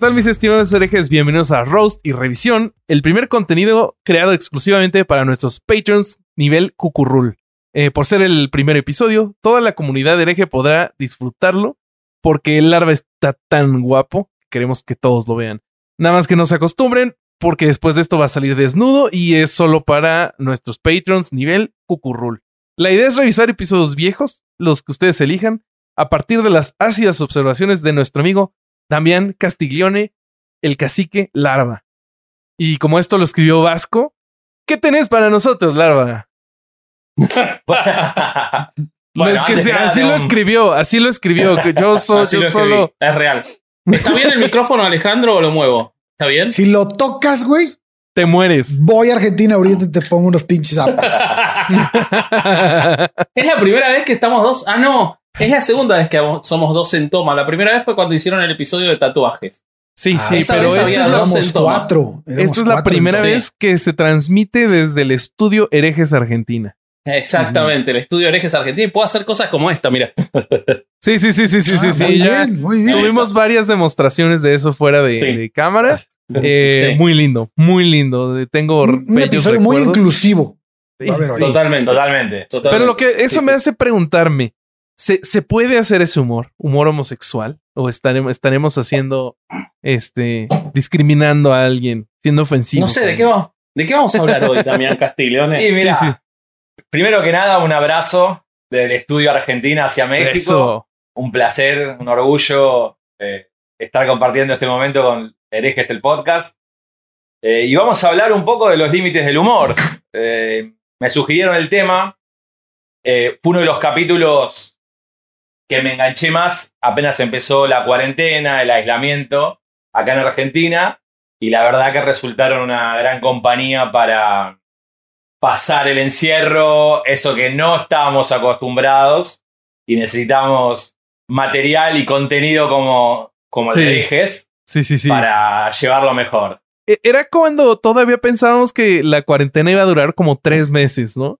¿Qué tal mis estimados herejes? Bienvenidos a Roast y Revisión, el primer contenido creado exclusivamente para nuestros patrons nivel cucurrul. Eh, por ser el primer episodio, toda la comunidad hereje podrá disfrutarlo porque el larva está tan guapo, queremos que todos lo vean. Nada más que no se acostumbren porque después de esto va a salir desnudo y es solo para nuestros patrons nivel cucurrul. La idea es revisar episodios viejos, los que ustedes elijan, a partir de las ácidas observaciones de nuestro amigo Damián Castiglione, el cacique Larva. Y como esto lo escribió Vasco, ¿qué tenés para nosotros, Larva? Bueno, es que así lo escribió, así lo escribió. que Yo, so- Así yo lo escribí, solo. Es real. ¿Está bien el micrófono, Alejandro, o lo muevo? ¿Está bien? Si lo tocas, güey, Te mueres. voy a Argentina ahorita y te pongo unos pinches zapas. es la primera vez que estamos dos. Ah, no. Es la segunda vez que somos dos en toma. La primera vez fue cuando hicieron el episodio de tatuajes. Sí, Ah, sí, pero esta es la, cuatro. esta es la cuatro, primera entonces. vez que se transmite desde el estudio Herejes Argentina. Exactamente, el estudio Herejes Argentina. Y puedo hacer cosas como esta, mira. Sí, sí, sí, sí, sí, sí, Ah, sí. muy ya bien, muy bien. tuvimos varias demostraciones de eso fuera de, Sí. de cámara. Eh, Sí. Muy lindo, muy lindo. Tengo Un, un episodio muy recuerdos. inclusivo. Sí. Totalmente. Totalmente. Totalmente. Pero lo que eso Sí, me sí. hace preguntarme, ¿se, ¿se puede hacer ese humor? ¿Humor homosexual? ¿O estaremos, estaremos haciendo, este, discriminando a alguien, siendo ofensivos? No sé, ¿de qué, vamos, ¿de qué vamos a hablar hoy, Damián Castiglione? Y mira, Sí, sí. primero que nada, un abrazo del estudio Argentina hacia México. Eso. Un placer, un orgullo eh, estar compartiendo este momento con Herejes el podcast. Eh, y vamos a hablar un poco de los límites del humor. Eh, me sugirieron el tema. Eh, fue uno de los capítulos que me enganché más apenas empezó la cuarentena, el aislamiento acá en Argentina. Y la verdad que resultaron una gran compañía para pasar el encierro, eso que no estábamos acostumbrados y necesitamos material y contenido como, como Sí. sí, sí. para llevarlo mejor. E- Era cuando todavía pensábamos que la cuarentena iba a durar como tres meses, ¿no?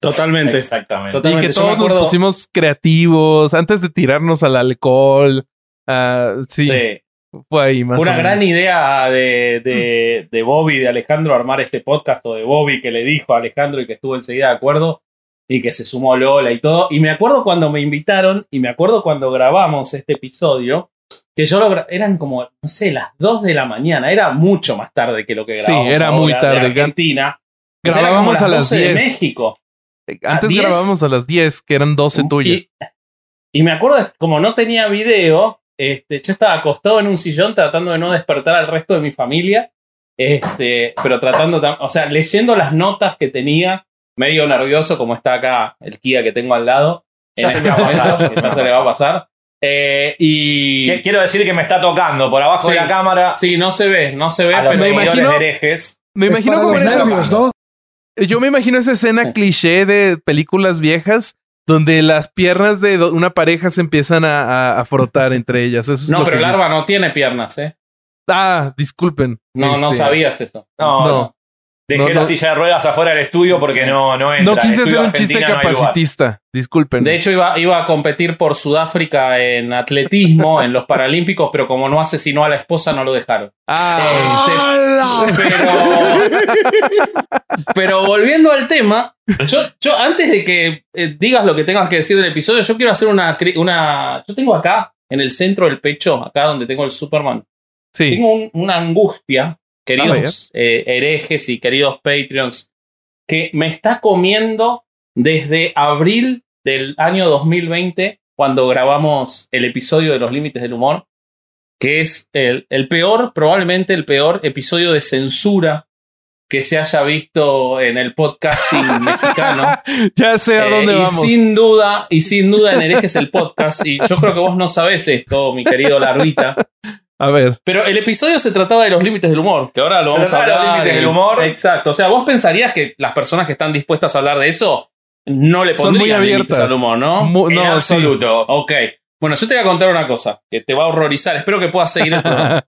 Totalmente. Exactamente. Y que yo todos nos pusimos creativos antes de tirarnos al alcohol. Ah, sí, Sí. fue ahí más una gran idea de, de, de Bobby, de Alejandro, armar este podcast, o de Bobby que le dijo a Alejandro y que estuvo enseguida de acuerdo, y que se sumó Lola y todo. Y me acuerdo cuando me invitaron, y me acuerdo cuando grabamos este episodio, que yo lo eran como, no sé, las 2 de la mañana, era mucho más tarde que lo que Sí, grabamos. era ahora muy de tarde. Argentina. O sea, era Grabábamos como a las 12 de 10. México. Antes 10. grabábamos a las 10, que eran 12 tuyas. Y, y me acuerdo, como no tenía video, este, yo estaba acostado en un sillón tratando de no despertar al resto de mi familia, este, pero tratando, o sea, leyendo las notas que tenía, medio nervioso, como está acá el Kia que tengo al lado. Ya se este me va a pasar, momento, ya se le va a pasar. Eh, y. Qu- Quiero decir que me está tocando por abajo Sí. de la cámara Sí, no se ve, no se ve, a los pero Me imagino- herejes. Me imagino como nervios, ¿no? Yo me imagino esa escena cliché de películas viejas donde las piernas de una pareja se empiezan a, a- a frotar entre ellas. Eso es No, pero que- Larva no tiene piernas, ¿eh? Ah, disculpen. No, no Este, sabías eso. No, No. Dejé No, la no. silla de ruedas afuera del estudio porque Sí. no, no entra. No quise hacer un chiste Argentina capacitista. Disculpen. De hecho, iba, iba a competir por Sudáfrica en atletismo, en los Paralímpicos, pero como no asesinó a la esposa, no lo dejaron. Ah, Este, pero, pero volviendo al tema, yo, yo antes de que eh, digas lo que tengas que decir del episodio, yo quiero hacer una, una. Yo tengo acá, en el centro del pecho, acá donde tengo el Superman, sí. tengo un- una angustia, queridos eh, herejes y queridos Patreons, que me está comiendo desde abril del año 2020, cuando grabamos el episodio de los límites del humor, que es el, el peor, probablemente el peor episodio de censura que se haya visto en el podcasting mexicano. Ya sé a Eh, dónde y vamos. sin duda, y sin duda en herejes el podcast, y yo creo que vos no sabés esto, mi querido Larvita. A ver. Pero el episodio se trataba de los límites del humor, que ahora lo Se vamos a de los hablar. límites y- del humor. Exacto. O sea, vos pensarías que las personas que están dispuestas a hablar de eso no le Son muy pondrían límites abiertas. al humor, ¿no? Mu- En no, sí. absoluto. Ok. Bueno, yo te voy a contar una cosa que te va a horrorizar. Espero que puedas seguir el programa.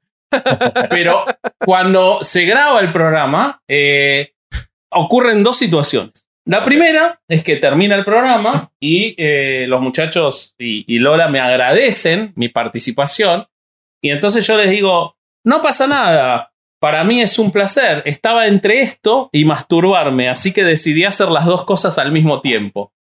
Pero cuando se graba el programa, eh, ocurren dos situaciones. La primera es que termina el programa y eh, los muchachos y, y Lola me agradecen mi participación. Y entonces yo les digo, no pasa nada. Para mí es un placer. Estaba entre esto y masturbarme, así que decidí hacer las dos cosas al mismo tiempo.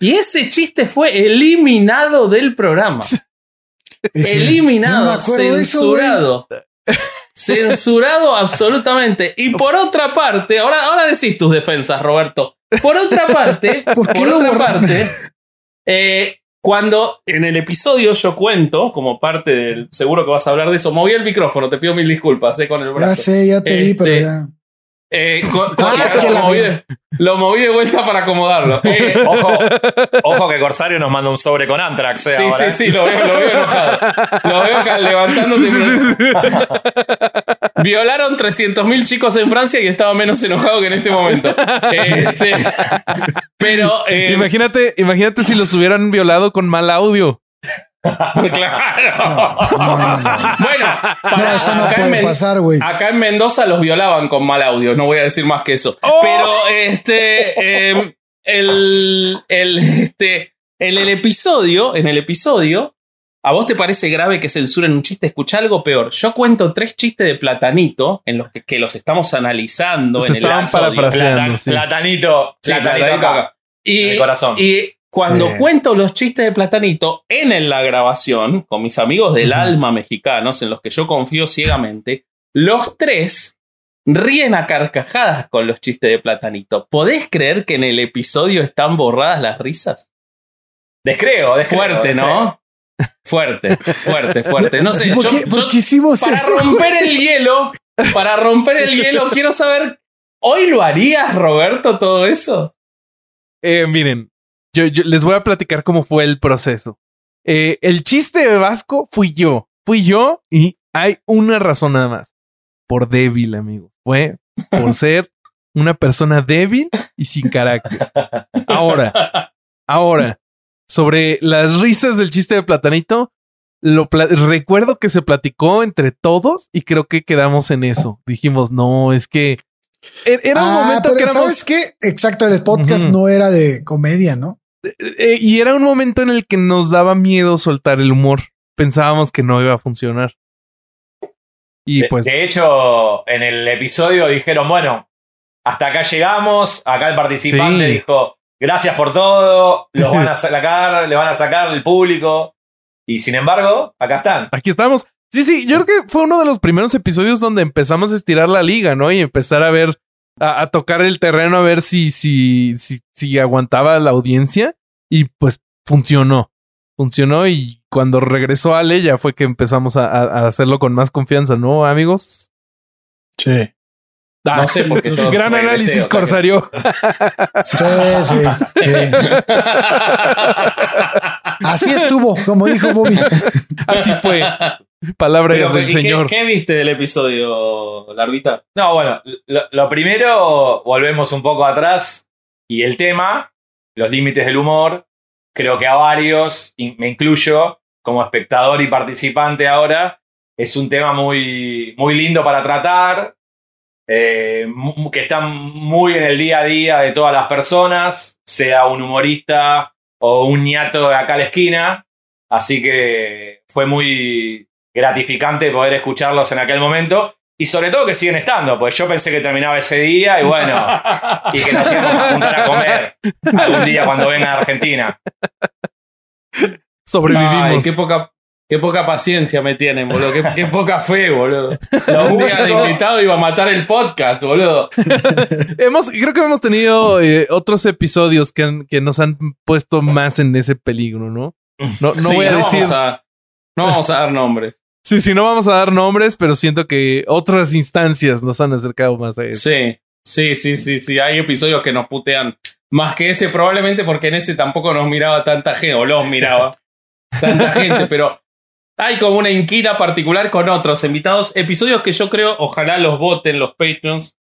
Y ese chiste fue eliminado del programa. Eliminado, no eso, censurado. censurado absolutamente. Y por otra parte, ahora, ahora decís tus defensas, Roberto. Por otra parte, ¿Por otra parte, eh, cuando en el episodio yo cuento, como parte del. Seguro que vas a hablar de eso, moví el micrófono, te pido mil disculpas, eh, con el Ya brazo. sé, ya te vi, pero Este, ya. Eh, Ah, lo, moví de, lo moví de vuelta para acomodarlo. Eh, Ojo, ojo que Corsario nos manda un sobre con Antrax. eh, Sí, ahora, sí, sí, lo veo, lo veo enojado. Lo veo acá levantándote. Violaron 300.000 chicos en Francia y estaba menos enojado que en este momento. Pero, eh, Imagínate, imagínate si los hubieran violado con mal audio. claro. No, no, no. Bueno, No, para- eso no acá, en puede Men- pasar, güey. acá en Mendoza los violaban con mal audio. No voy a decir más que eso. ¡Oh! Pero este. em, el, el, este. En el episodio. En el episodio. ¿A vos te parece grave que censuren un chiste? Escucha algo peor. Yo cuento tres chistes de platanito en los que, que los estamos analizando Los en el. Platan- sí. Platanito. Sí, platanito platanito acá. acá. Y, En el corazón. y cuando Sí. cuento los chistes de Platanito en la grabación, con mis amigos del alma mexicanos, en los que yo confío ciegamente, los tres ríen a carcajadas con los chistes de Platanito. ¿Podés creer que en el episodio están borradas las risas? Descreo, descreo. Fuerte, descreo. ¿no? Fuerte, fuerte, fuerte. No sé, ¿por, yo- qué, yo- por qué hicimos para eso? romper el hielo, para romper el hielo, quiero saber, ¿hoy lo harías, Roberto, todo eso? Eh, miren, yo, yo les voy a platicar cómo fue el proceso. Eh, el chiste de Vasco fui yo. Fui yo y hay una razón nada más. Por débil, amigos. Fue por ser una persona débil y sin carácter. Ahora, ahora, sobre las risas del chiste de Platanito, lo pla- recuerdo que se platicó entre todos y creo que quedamos en eso. Dijimos, no, es que e- era un Ah, momento pero que éramos... ¿sabes qué? Exacto, el podcast no era de comedia, ¿no? Eh, y era un momento en el que nos daba miedo soltar el humor. Pensábamos que no iba a funcionar. Y De, pues, de hecho, en el episodio dijeron, bueno, hasta acá llegamos. Acá el participante Sí. dijo, gracias por todo. Los van a sacar, le van a sacar el público. Y sin embargo, acá están. aquí estamos. Sí, sí, yo creo que fue uno de los primeros episodios donde empezamos a estirar la liga, ¿no? Y empezar a ver, a, a tocar el terreno, a ver si, si, si, si aguantaba la audiencia. Y pues funcionó. Funcionó y cuando regresó Ale ya fue que empezamos a, a- a hacerlo con más confianza, ¿no, amigos? Sí. No sé por qué Gran regresé, análisis, o sea que- Corsario. Sí, sí, sí. Así estuvo, como dijo Bobby. Así fue. Palabra Pero, del ¿y qué- señor. ¿qué, viste del episodio, Larvita? No, bueno, lo, lo primero, volvemos un poco atrás. Y el tema, los límites del humor, creo que a varios, me incluyo como espectador y participante ahora, es un tema muy, muy lindo para tratar, eh, que está muy en el día a día de todas las personas, sea un humorista o un ñato de acá a la esquina. Así que fue muy gratificante poder escucharlos en aquel momento. Y sobre todo que siguen estando, pues yo pensé que terminaba ese día y bueno, y que nos íbamos a juntar a comer algún día cuando venga a Argentina. Sobrevivimos. Ay, qué poca, qué poca paciencia me tienen, boludo. Qué, qué poca fe, boludo. Un día de único- invitado iba a matar el podcast, boludo. hemos, creo que hemos tenido eh, otros episodios que, han- que nos han puesto más en ese peligro, ¿no? No, no Sí, voy a no decir. Vamos a, no vamos a dar nombres. Sí, sí, no vamos a dar nombres, pero siento que otras instancias nos han acercado más a eso. Sí, sí, sí, sí, sí. Hay episodios que nos putean más que ese, probablemente porque en ese tampoco nos miraba tanta gente, o los miraba tanta gente, pero hay como una inquina particular con otros invitados. Episodios que yo creo, ojalá los voten los Patreons,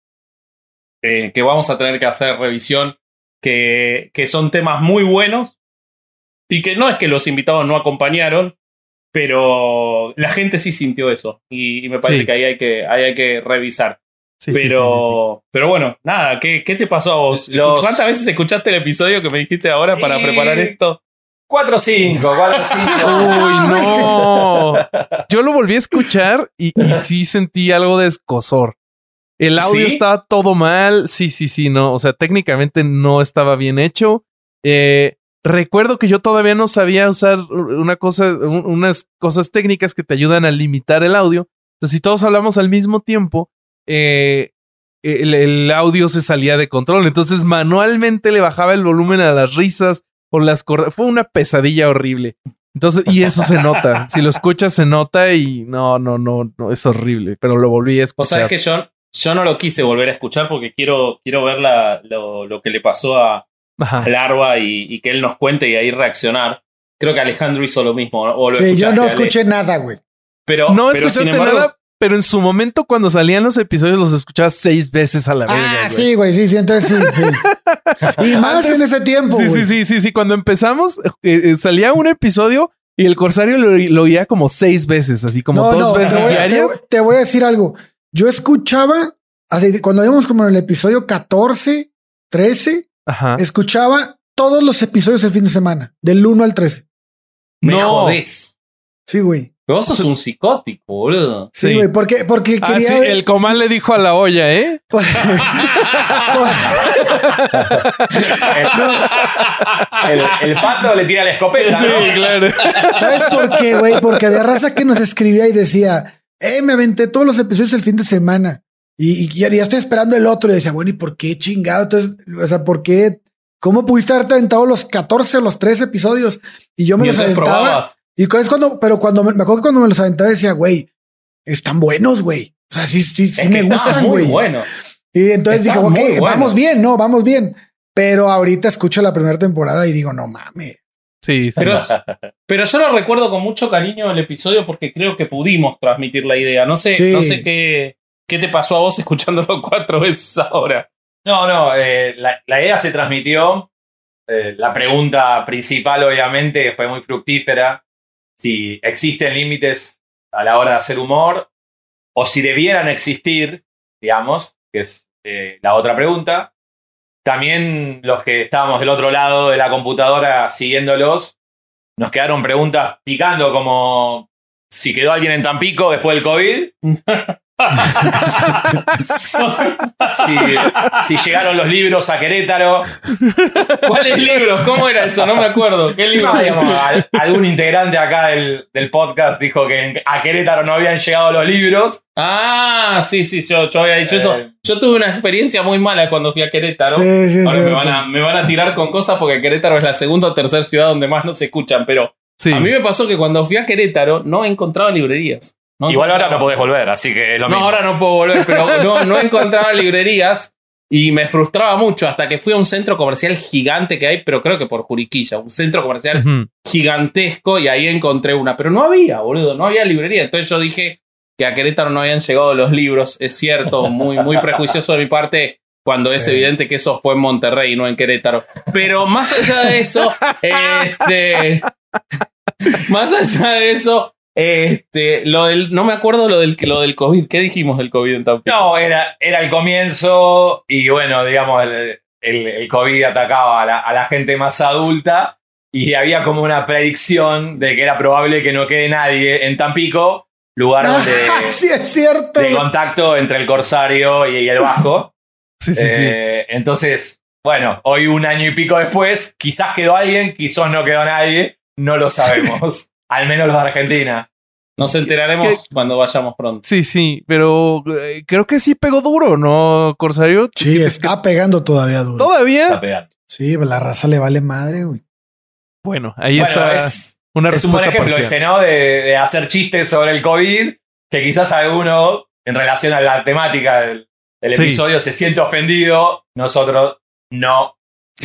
eh, que vamos a tener que hacer revisión, que, que son temas muy buenos y que no es que los invitados no acompañaron, pero la gente sí sintió eso y, y me parece Sí. que ahí hay que, ahí hay que revisar. Sí, sí, sí, Pero, pero bueno, nada, ¿qué, qué te pasó a vos? Los- ¿Cuántas veces escuchaste el episodio que me dijiste ahora para Y- preparar esto? 4-5, 4-5. Uy, no. Yo lo volví a escuchar y, y sí sentí algo de escosor. El audio ¿Sí? estaba todo mal. Sí, sí, sí, no. O sea, técnicamente no estaba bien hecho. Eh, recuerdo que yo todavía no sabía usar una cosa, un- unas cosas técnicas que te ayudan a limitar el audio. Entonces, si todos hablamos al mismo tiempo, eh, el, el audio se salía de control. Entonces, manualmente le bajaba el volumen a las risas o las cordas. Fue una pesadilla horrible. Entonces, y eso se nota. Si lo escuchas, se nota y no, no, no, no, es horrible. Pero lo volví a Vos sabés escuchar. que yo, yo no lo quise volver a escuchar porque quiero, quiero ver la- lo, lo que le pasó a, Ajá. Larva y, y que él nos cuente y ahí reaccionar. Creo que Alejandro hizo lo mismo. ¿no? O lo Sí, yo no Ale. escuché nada, güey. Pero, No pero escuchaste embargo, nada, pero en su momento, cuando salían los episodios, los escuchabas seis veces a la vez. Ah, sí, güey, sí, sí, entonces sí. sí. Y más Antes- en ese tiempo, Sí, güey. sí, sí, sí, sí. Cuando empezamos, eh, eh, salía un episodio y el corsario lo, lo oía como seis veces, así como No, dos no, veces te voy, diarias. te- te voy a decir algo. Yo escuchaba, así, cuando íbamos como en el episodio 14, 13, Ajá. escuchaba todos los episodios el fin de semana, del 1 al 13. me No. jodés. Sí, güey. Pero vos sos un psicótico, boludo. Sí, Sí. güey, porque, porque Ah, quería sí, ver- el comal le dijo a la olla, ¿eh? por- El, el pato le tira la escopeta. ¿no? claro. ¿Sabes por qué, güey? Porque había raza que nos escribía y decía, eh, me aventé todos los episodios el fin de semana y, y ya, ya estoy esperando el otro. Y decía, bueno, ¿y por qué chingado? Entonces, o sea, ¿por qué? ¿Cómo pudiste haberte aventado los 14 o los 13 episodios? Y yo me los Mientras aventaba. probabas. Y es cuando, pero cuando me, me acuerdo que cuando me los aventaba decía, güey, están buenos, güey. O sea, sí, sí, sí Es me gustan, muy güey. bueno. Y entonces Está dije, ok, bueno. vamos bien, no, vamos bien. Pero ahorita escucho la primera temporada y digo, no mames. Sí, sí. Pero, pero yo lo recuerdo con mucho cariño el episodio porque creo que pudimos transmitir la idea. No sé, Sí. no sé qué, qué te pasó a vos escuchándolo cuatro veces ahora. No, no, eh, la, la idea se transmitió. Eh, la pregunta principal, obviamente, fue muy fructífera. Si existen límites a la hora de hacer humor o si debieran existir, digamos, que es eh, la otra pregunta. También los que estábamos del otro lado de la computadora siguiéndolos, nos quedaron preguntas picando como si quedó alguien en Tampico después del COVID. si, si llegaron los libros a Querétaro. ¿Cuáles libros? ¿Cómo era eso? No me acuerdo. ¿Qué libro? No, digamos, al- algún integrante acá del, del podcast dijo que en- a Querétaro no habían llegado los libros. Ah, sí, sí, yo, yo había dicho eso. Eh. Yo tuve una experiencia muy mala cuando fui a Querétaro. Sí, sí, Ahora me van, a, me van a tirar con cosas porque Querétaro es la segunda o tercera ciudad donde más no se escuchan. Pero Sí. a mí me pasó que cuando fui a Querétaro no encontraba librerías. No Igual ahora no podés volver, así que es lo No, mismo. ahora no puedo volver, pero no, no encontraba librerías y me frustraba mucho hasta que fui a un centro comercial gigante que hay, pero creo que por Juriquilla, un centro comercial gigantesco y ahí encontré una, pero no había, boludo, no había librería. Entonces yo dije que a Querétaro no habían llegado los libros, es cierto, muy, muy prejuicioso de mi parte cuando es Sí. evidente que eso fue en Monterrey y no en Querétaro. Pero más allá de eso, este, más allá de eso, este, lo del, no me acuerdo lo del, lo del COVID. ¿Qué dijimos del COVID en Tampico? No, era, era el comienzo y bueno, digamos, el, el- el COVID atacaba a la, a la gente más adulta y había como una predicción de que era probable que no quede nadie en Tampico, lugar donde, sí, es cierto. de contacto entre el corsario y, y el vasco. Sí, sí, sí. Eh, Entonces, bueno, hoy un año y pico después, quizás quedó alguien, quizás no quedó nadie, no lo sabemos. Al menos los de Argentina. Nos enteraremos cuando vayamos pronto. Sí, sí, pero eh, creo que sí pegó duro, ¿no, Corsario? Sí, está pegando todavía duro. Está Todavía. pegando. Sí, pues la raza le vale madre, güey. Bueno, ahí Bueno, está es, una es un buen respuesta ejemplo parcial. este, ¿no? De, de hacer chistes sobre el COVID, que quizás alguno, en relación a la temática del, del Sí. episodio, se siente ofendido. Nosotros no,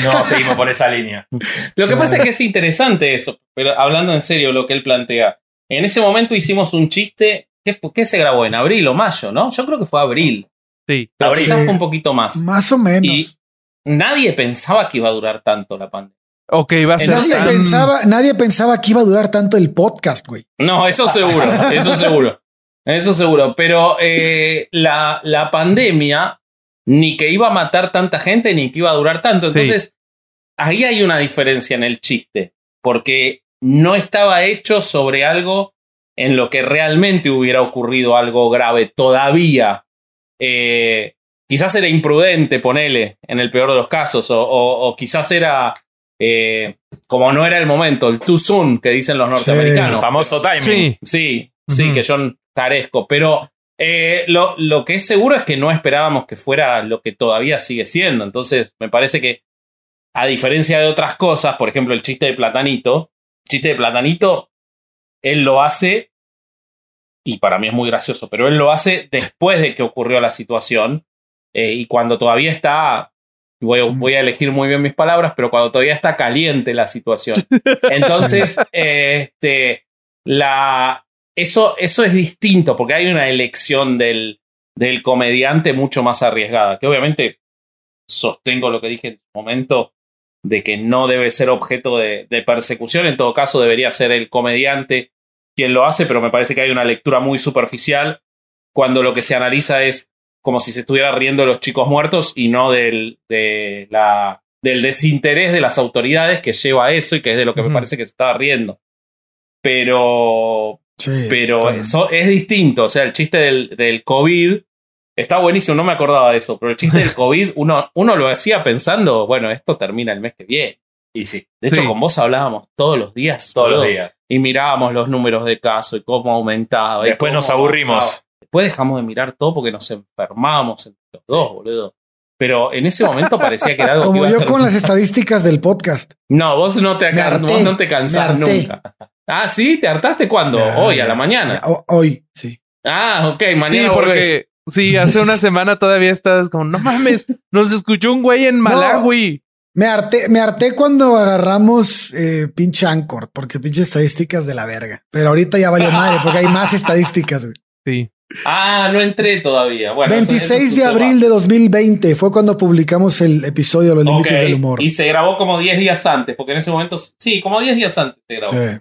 no seguimos por esa línea. Lo que Claro. pasa es que es interesante eso, pero hablando en serio lo que él plantea. En ese momento hicimos un chiste. ¿Qué, fue- qué se grabó? ¿En abril o mayo? ¿No? Yo creo que fue abril. Sí. Pero Abril. quizás fue un poquito más. Más o menos. Y nadie pensaba que iba a durar tanto la pandemia. Ok, va a ser nadie, tan- pensaba, nadie pensaba que iba a durar tanto el podcast, güey. No, eso seguro, eso seguro. Eso seguro. Pero eh, la, la pandemia ni que iba a matar tanta gente ni que iba a durar tanto. Sí. Entonces, ahí hay una diferencia en el chiste. porque no estaba hecho sobre algo en lo que realmente hubiera ocurrido algo grave todavía. Eh, quizás era imprudente, ponele, en el peor de los casos, o, o- o quizás era, eh, como no era el momento, el too soon que dicen los Sí. El norteamericanos. famoso timing. Sí. Sí, sí, que yo carezco, pero eh, lo, lo que es seguro es que no esperábamos que fuera lo que todavía sigue siendo. Entonces, me parece que, a diferencia de otras cosas, por ejemplo, el chiste de Platanito, el chiste de Platanito, él lo hace, y para mí es muy gracioso, pero él lo hace después de que ocurrió la situación, eh, y cuando todavía está, voy a, voy a elegir muy bien mis palabras, pero cuando todavía está caliente la situación. Entonces, eh, este, la, eso, eso es distinto, porque hay una elección del, del comediante mucho más arriesgada, que obviamente sostengo lo que dije en su momento, de que no debe ser objeto de, de persecución, en todo caso debería ser el comediante quien lo hace, pero me parece que hay una lectura muy superficial cuando lo que se analiza es como si se estuviera riendo de los chicos muertos y no del, de la, del desinterés de las autoridades que lleva a eso y que es de lo que me parece que se estaba riendo. Pero Sí, pero eso es distinto. O sea, el chiste del, del COVID está buenísimo, no me acordaba de eso, pero el chiste del COVID uno, uno lo hacía pensando, bueno, esto termina el mes que viene. Y sí, De hecho, Sí. con vos hablábamos todos los días. todos los días. Y mirábamos los números de casos y cómo aumentaba. y Después cómo nos aburrimos. Después dejamos de mirar todo porque nos enfermábamos entre los dos, boludo. Pero en ese momento parecía que era algo Como yo con las estadísticas del podcast. No, vos no te, Me acar- harté, vos no te cansás nunca. Ah, sí, ¿te hartaste cuándo? Ya, Hoy, a la mañana. ya, hoy, sí. Ah, ok, Sí, mañana volvés. porque sí, hace una semana todavía estás como, no mames, nos escuchó un güey en Malawi. Me harté, me harté cuando agarramos eh, pinche Anchor, porque pinche estadísticas de la verga. Pero ahorita ya valió madre, porque hay más estadísticas. güey. Sí. Ah, no entré todavía. Bueno, eso- 26 eso es de abril de 2020 fue cuando publicamos el episodio de Los Límites del Humor. Y se grabó como 10 días antes, porque en ese momento, sí, como 10 días antes se grabó. Sí.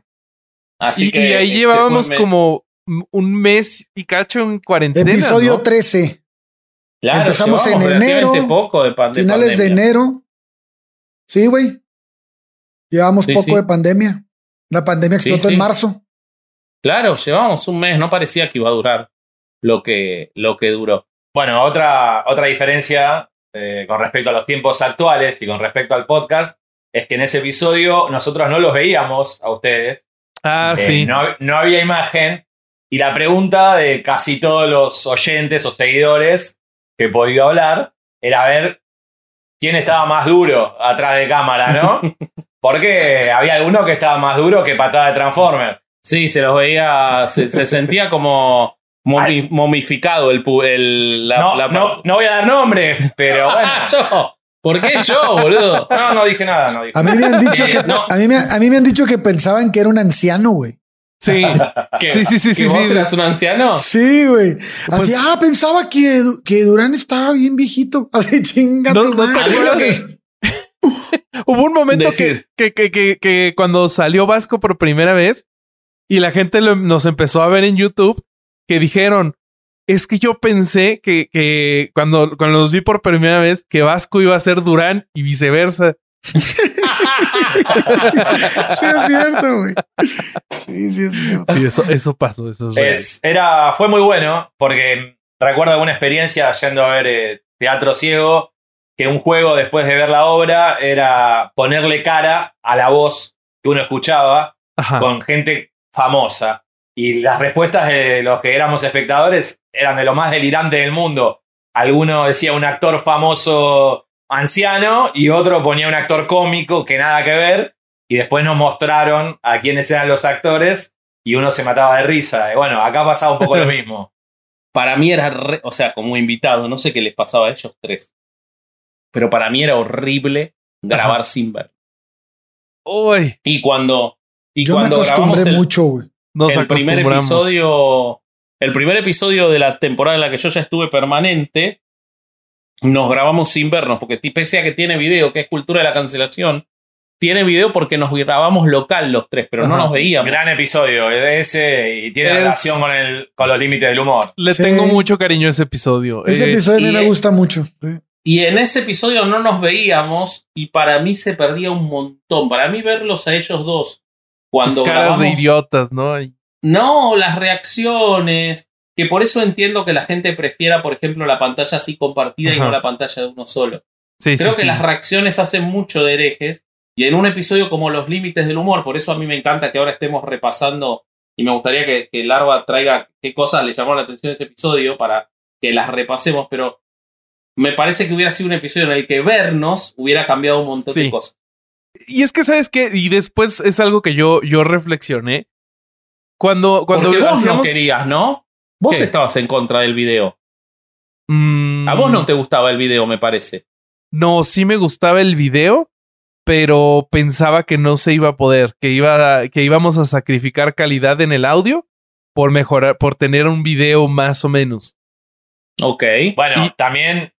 Así Y, que y ahí este, llevábamos como un mes y cacho en cuarentena. Episodio ¿no? 13, Claro, empezamos en enero, poco de, pan- de finales de enero. Sí, güey. Llevamos Sí, poco sí. de pandemia. La pandemia Sí, explotó sí. en marzo. Claro, llevamos un mes, no parecía que iba a durar lo que, lo que duró. Bueno, otra, otra diferencia eh, con respecto a los tiempos actuales y con respecto al podcast es que en ese episodio nosotros no los veíamos a ustedes. Ah, Eh, sí. no, no había imagen. Y la pregunta de casi todos los oyentes o seguidores que he podido hablar era ver quién estaba más duro atrás de cámara, ¿no? Porque había alguno que estaba más duro que patada de Transformer. Sí, se los veía, se, se sentía como momi- momificado el, pu- el la, No, la- no, no voy a dar nombre, pero bueno. Ah, yo. ¿Por qué yo, boludo? No, no dije nada, no dije A mí me han dicho Eh, que no. a mí me, a mí me han dicho que pensaban que era un anciano, güey. Sí. ¿Qué? Sí, sí, sí, ¿Que sí, vos sí. eras un anciano? Sí, güey. Así, Pues- ah, pensaba que, que Durán estaba bien viejito. Así, chinga. No- no te Hubo un momento que, Decir. que, que, que, que cuando salió Vasco por primera vez y la gente lo- nos empezó a ver en YouTube, que dijeron, es que yo pensé que, que cuando, cuando los vi por primera vez, que Vasco iba a ser Durán y viceversa. Sí, es cierto, güey. Sí, sí, es cierto. Sí, eso, eso pasó, eso es real. Es, era, fue muy bueno porque recuerdo alguna experiencia yendo a ver eh, teatro ciego, que un juego después de ver la obra era ponerle cara a la voz que uno escuchaba Ajá. con gente famosa. Y las respuestas de los que éramos espectadores eran de lo más delirante del mundo. Alguno decía un actor famoso anciano y otro ponía un actor cómico que nada que ver. Y después nos mostraron a quiénes eran los actores y uno se mataba de risa. Y bueno, acá pasaba un poco lo mismo. Para mí era, re- o sea, como invitado, no sé qué les pasaba a ellos tres. Pero para mí era horrible grabar Ajá. sin ver. Uy, Y cuando, y Yo me grabamos acostumbré el, mucho, güey. Nos el primer episodio, el primer episodio de la temporada en la que yo ya estuve permanente, nos grabamos sin vernos, porque pese a que tiene video, que es cultura de la cancelación, tiene video porque nos grabamos local los tres, pero no nos veíamos. Gran episodio ese y tiene Es- relación con, el, con los límites del humor. Le Sí. tengo mucho cariño a ese episodio. Ese Eh, episodio a mí y- me gusta mucho. sí. Y en ese episodio no nos veíamos y para mí se perdía un montón. Para mí verlos a ellos dos cuando Sus caras de idiotas, ¿no? No, las reacciones. Que por eso entiendo que la gente prefiera, por ejemplo, la pantalla así compartida y no la pantalla de uno solo. Sí, Creo sí, que sí. las reacciones hacen mucho de herejes. Y en un episodio como Los Límites del Humor, por eso a mí me encanta que ahora estemos repasando y me gustaría que, que Larva traiga qué cosas le llamaron la atención ese episodio para que las repasemos, pero me parece que hubiera sido un episodio en el que vernos hubiera cambiado un montón Sí. de cosas. Y es que, ¿sabes qué? Y después es algo que yo, yo reflexioné. Cuando, cuando Porque vos no querías, ¿no? Vos ¿Qué? estabas en contra del video. Mm, A vos no te gustaba el video, me parece. No, sí me gustaba el video, pero pensaba que no se iba a poder, que, iba, que íbamos a sacrificar calidad en el audio por mejorar, por tener un video más o menos. Ok. Bueno, Y- también,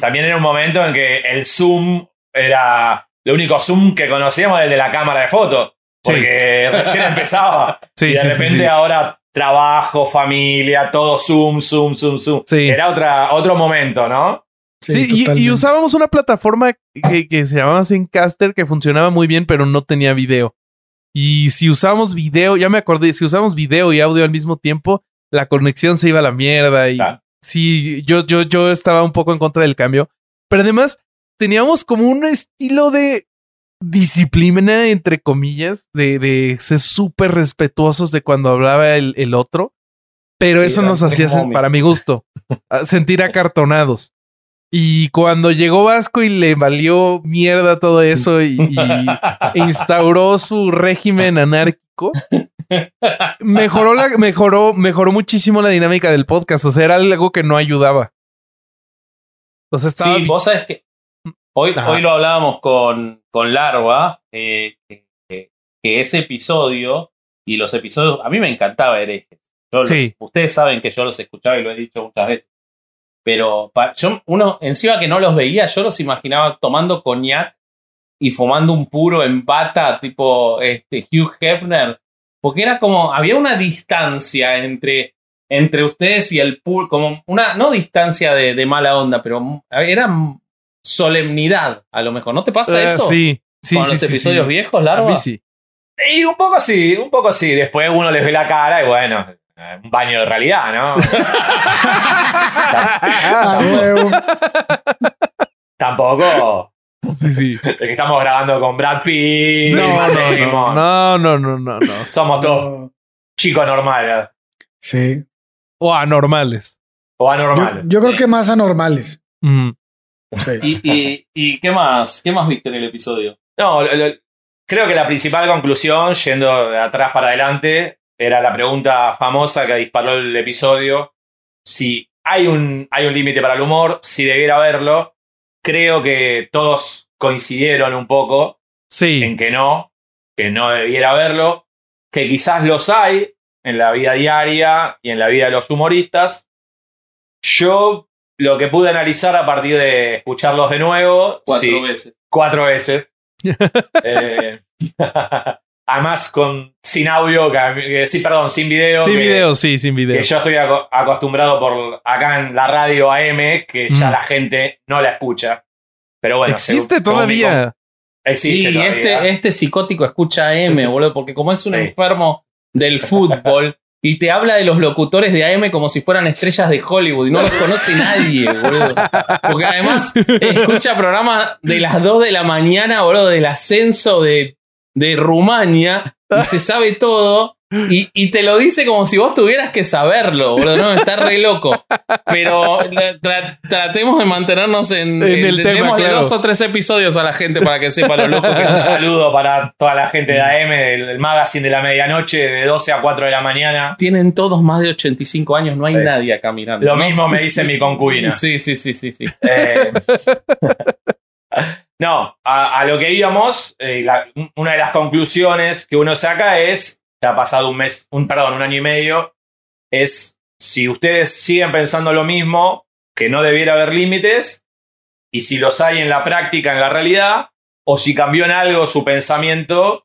también era un momento en que el Zoom era lo único Zoom que conocíamos el de la cámara de fotos. Sí. Porque recién empezaba. Sí, y de sí, sí, repente sí. ahora trabajo, familia, todo Zoom, Zoom, Zoom, Zoom. Sí. Era otra, otro momento, ¿no? Sí, y- usábamos una plataforma que, que se llamaba Zencaster que funcionaba muy bien, pero no tenía video. Y si usábamos video, ya me acordé, si usamos video y audio al mismo tiempo, la conexión se iba a la mierda. Y sí, yo, yo, yo estaba un poco en contra del cambio. Pero además, teníamos como un estilo de disciplina, entre comillas, de, de ser súper respetuosos de cuando hablaba el, el otro. Pero Sí, eso nos hacía, para mi gusto, sentir acartonados. Y cuando llegó Vasco y le valió mierda todo eso y, y instauró su régimen anárquico, mejoró, la, mejoró, mejoró muchísimo la dinámica del podcast. O sea, era algo que no ayudaba. O sea, estaba Sí, vos sabés que hoy, Ajá. hoy lo hablábamos con, con Larva, eh, que, ese episodio y los episodios, a mí me encantaba Herejes. Sí. ustedes saben que yo los escuchaba y lo he dicho muchas veces. Pero yo, uno, encima que no los veía, yo los imaginaba tomando coñac y fumando un puro en bata, tipo este, Hugh Hefner. Porque era como, había una distancia entre, entre ustedes y el puro, como una, no distancia de, de mala onda, pero era solemnidad, a lo mejor. ¿No te pasa Ah, eso? sí, sí, Con sí, los sí, episodios sí. viejos, A Larva. mí sí. Y un poco sí, un poco sí. Después uno les ve la cara y bueno, eh, un baño de realidad, ¿no? Ah, huevo. Tampoco Sí, sí. es que estamos grabando con Brad Pitt. No, no, no, no, no, no, no. Somos todos No. chicos normales Sí. O anormales. o anormales. yo creo que más anormales. Sí. ¿Y, y, y qué más? ¿Qué más viste en el episodio? No, lo- lo- creo que la principal conclusión, yendo de atrás para adelante, era la pregunta famosa que disparó el episodio. Si hay un, hay un límite para el humor, si debiera haberlo. Creo que todos coincidieron un poco Sí. en que no, que no debiera haberlo, que quizás los hay en la vida diaria y en la vida de los humoristas. Yo lo que pude analizar a partir de escucharlos de nuevo, Cuatro sí, veces. cuatro veces. Eh, además, con, sin audio, que, sí, perdón, sin video. Sin que- video, sí, sin video. Que yo estoy aco- acostumbrado por acá en la radio AM, que ya Mm. la gente no la escucha. Pero bueno, Existe según- todavía. Existe Sí, todavía. este, este psicótico escucha AM, boludo, porque como es un Sí. enfermo del fútbol y te habla de los locutores de AM como si fueran estrellas de Hollywood y no los conoce nadie, boludo. Porque además escucha programas de las 2 de la mañana, boludo, del ascenso de, de Rumania y se sabe todo. Y, y te lo dice como si vos tuvieras que saberlo, boludo. No, está re loco. Pero tra- tratemos de mantenernos en, En el tema, démosle claro. dos o tres episodios a la gente para que sepa lo loco que Un saludo para toda la gente de AM, del, del magazine de la medianoche, de 12 a 4 de la mañana. Tienen todos más de 85 años, no hay nadie acá mirando. Lo mismo me dice mi concubina. Sí, sí, sí, sí, sí. Eh, no, a, a lo que íbamos, eh, la- una de las conclusiones que uno saca es, ya ha pasado un mes, un perdón, un año y medio, es si ustedes siguen pensando lo mismo, que no debiera haber límites, y si los hay en la práctica, en la realidad, o si cambió en algo su pensamiento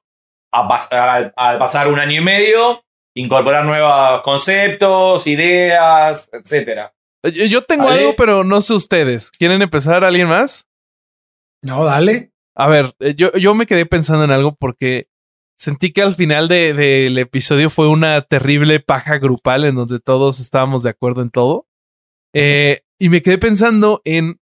al- al pasar un año y medio, incorporar nuevos conceptos, ideas, etcétera. Yo, tengo Ale. algo, pero no sé ustedes. ¿Quieren empezar alguien más? No, dale. A ver, eh, yo, yo me quedé pensando en algo porque sentí que al final de- del episodio fue una terrible paja grupal en donde todos estábamos de acuerdo en todo. Eh, y me quedé pensando en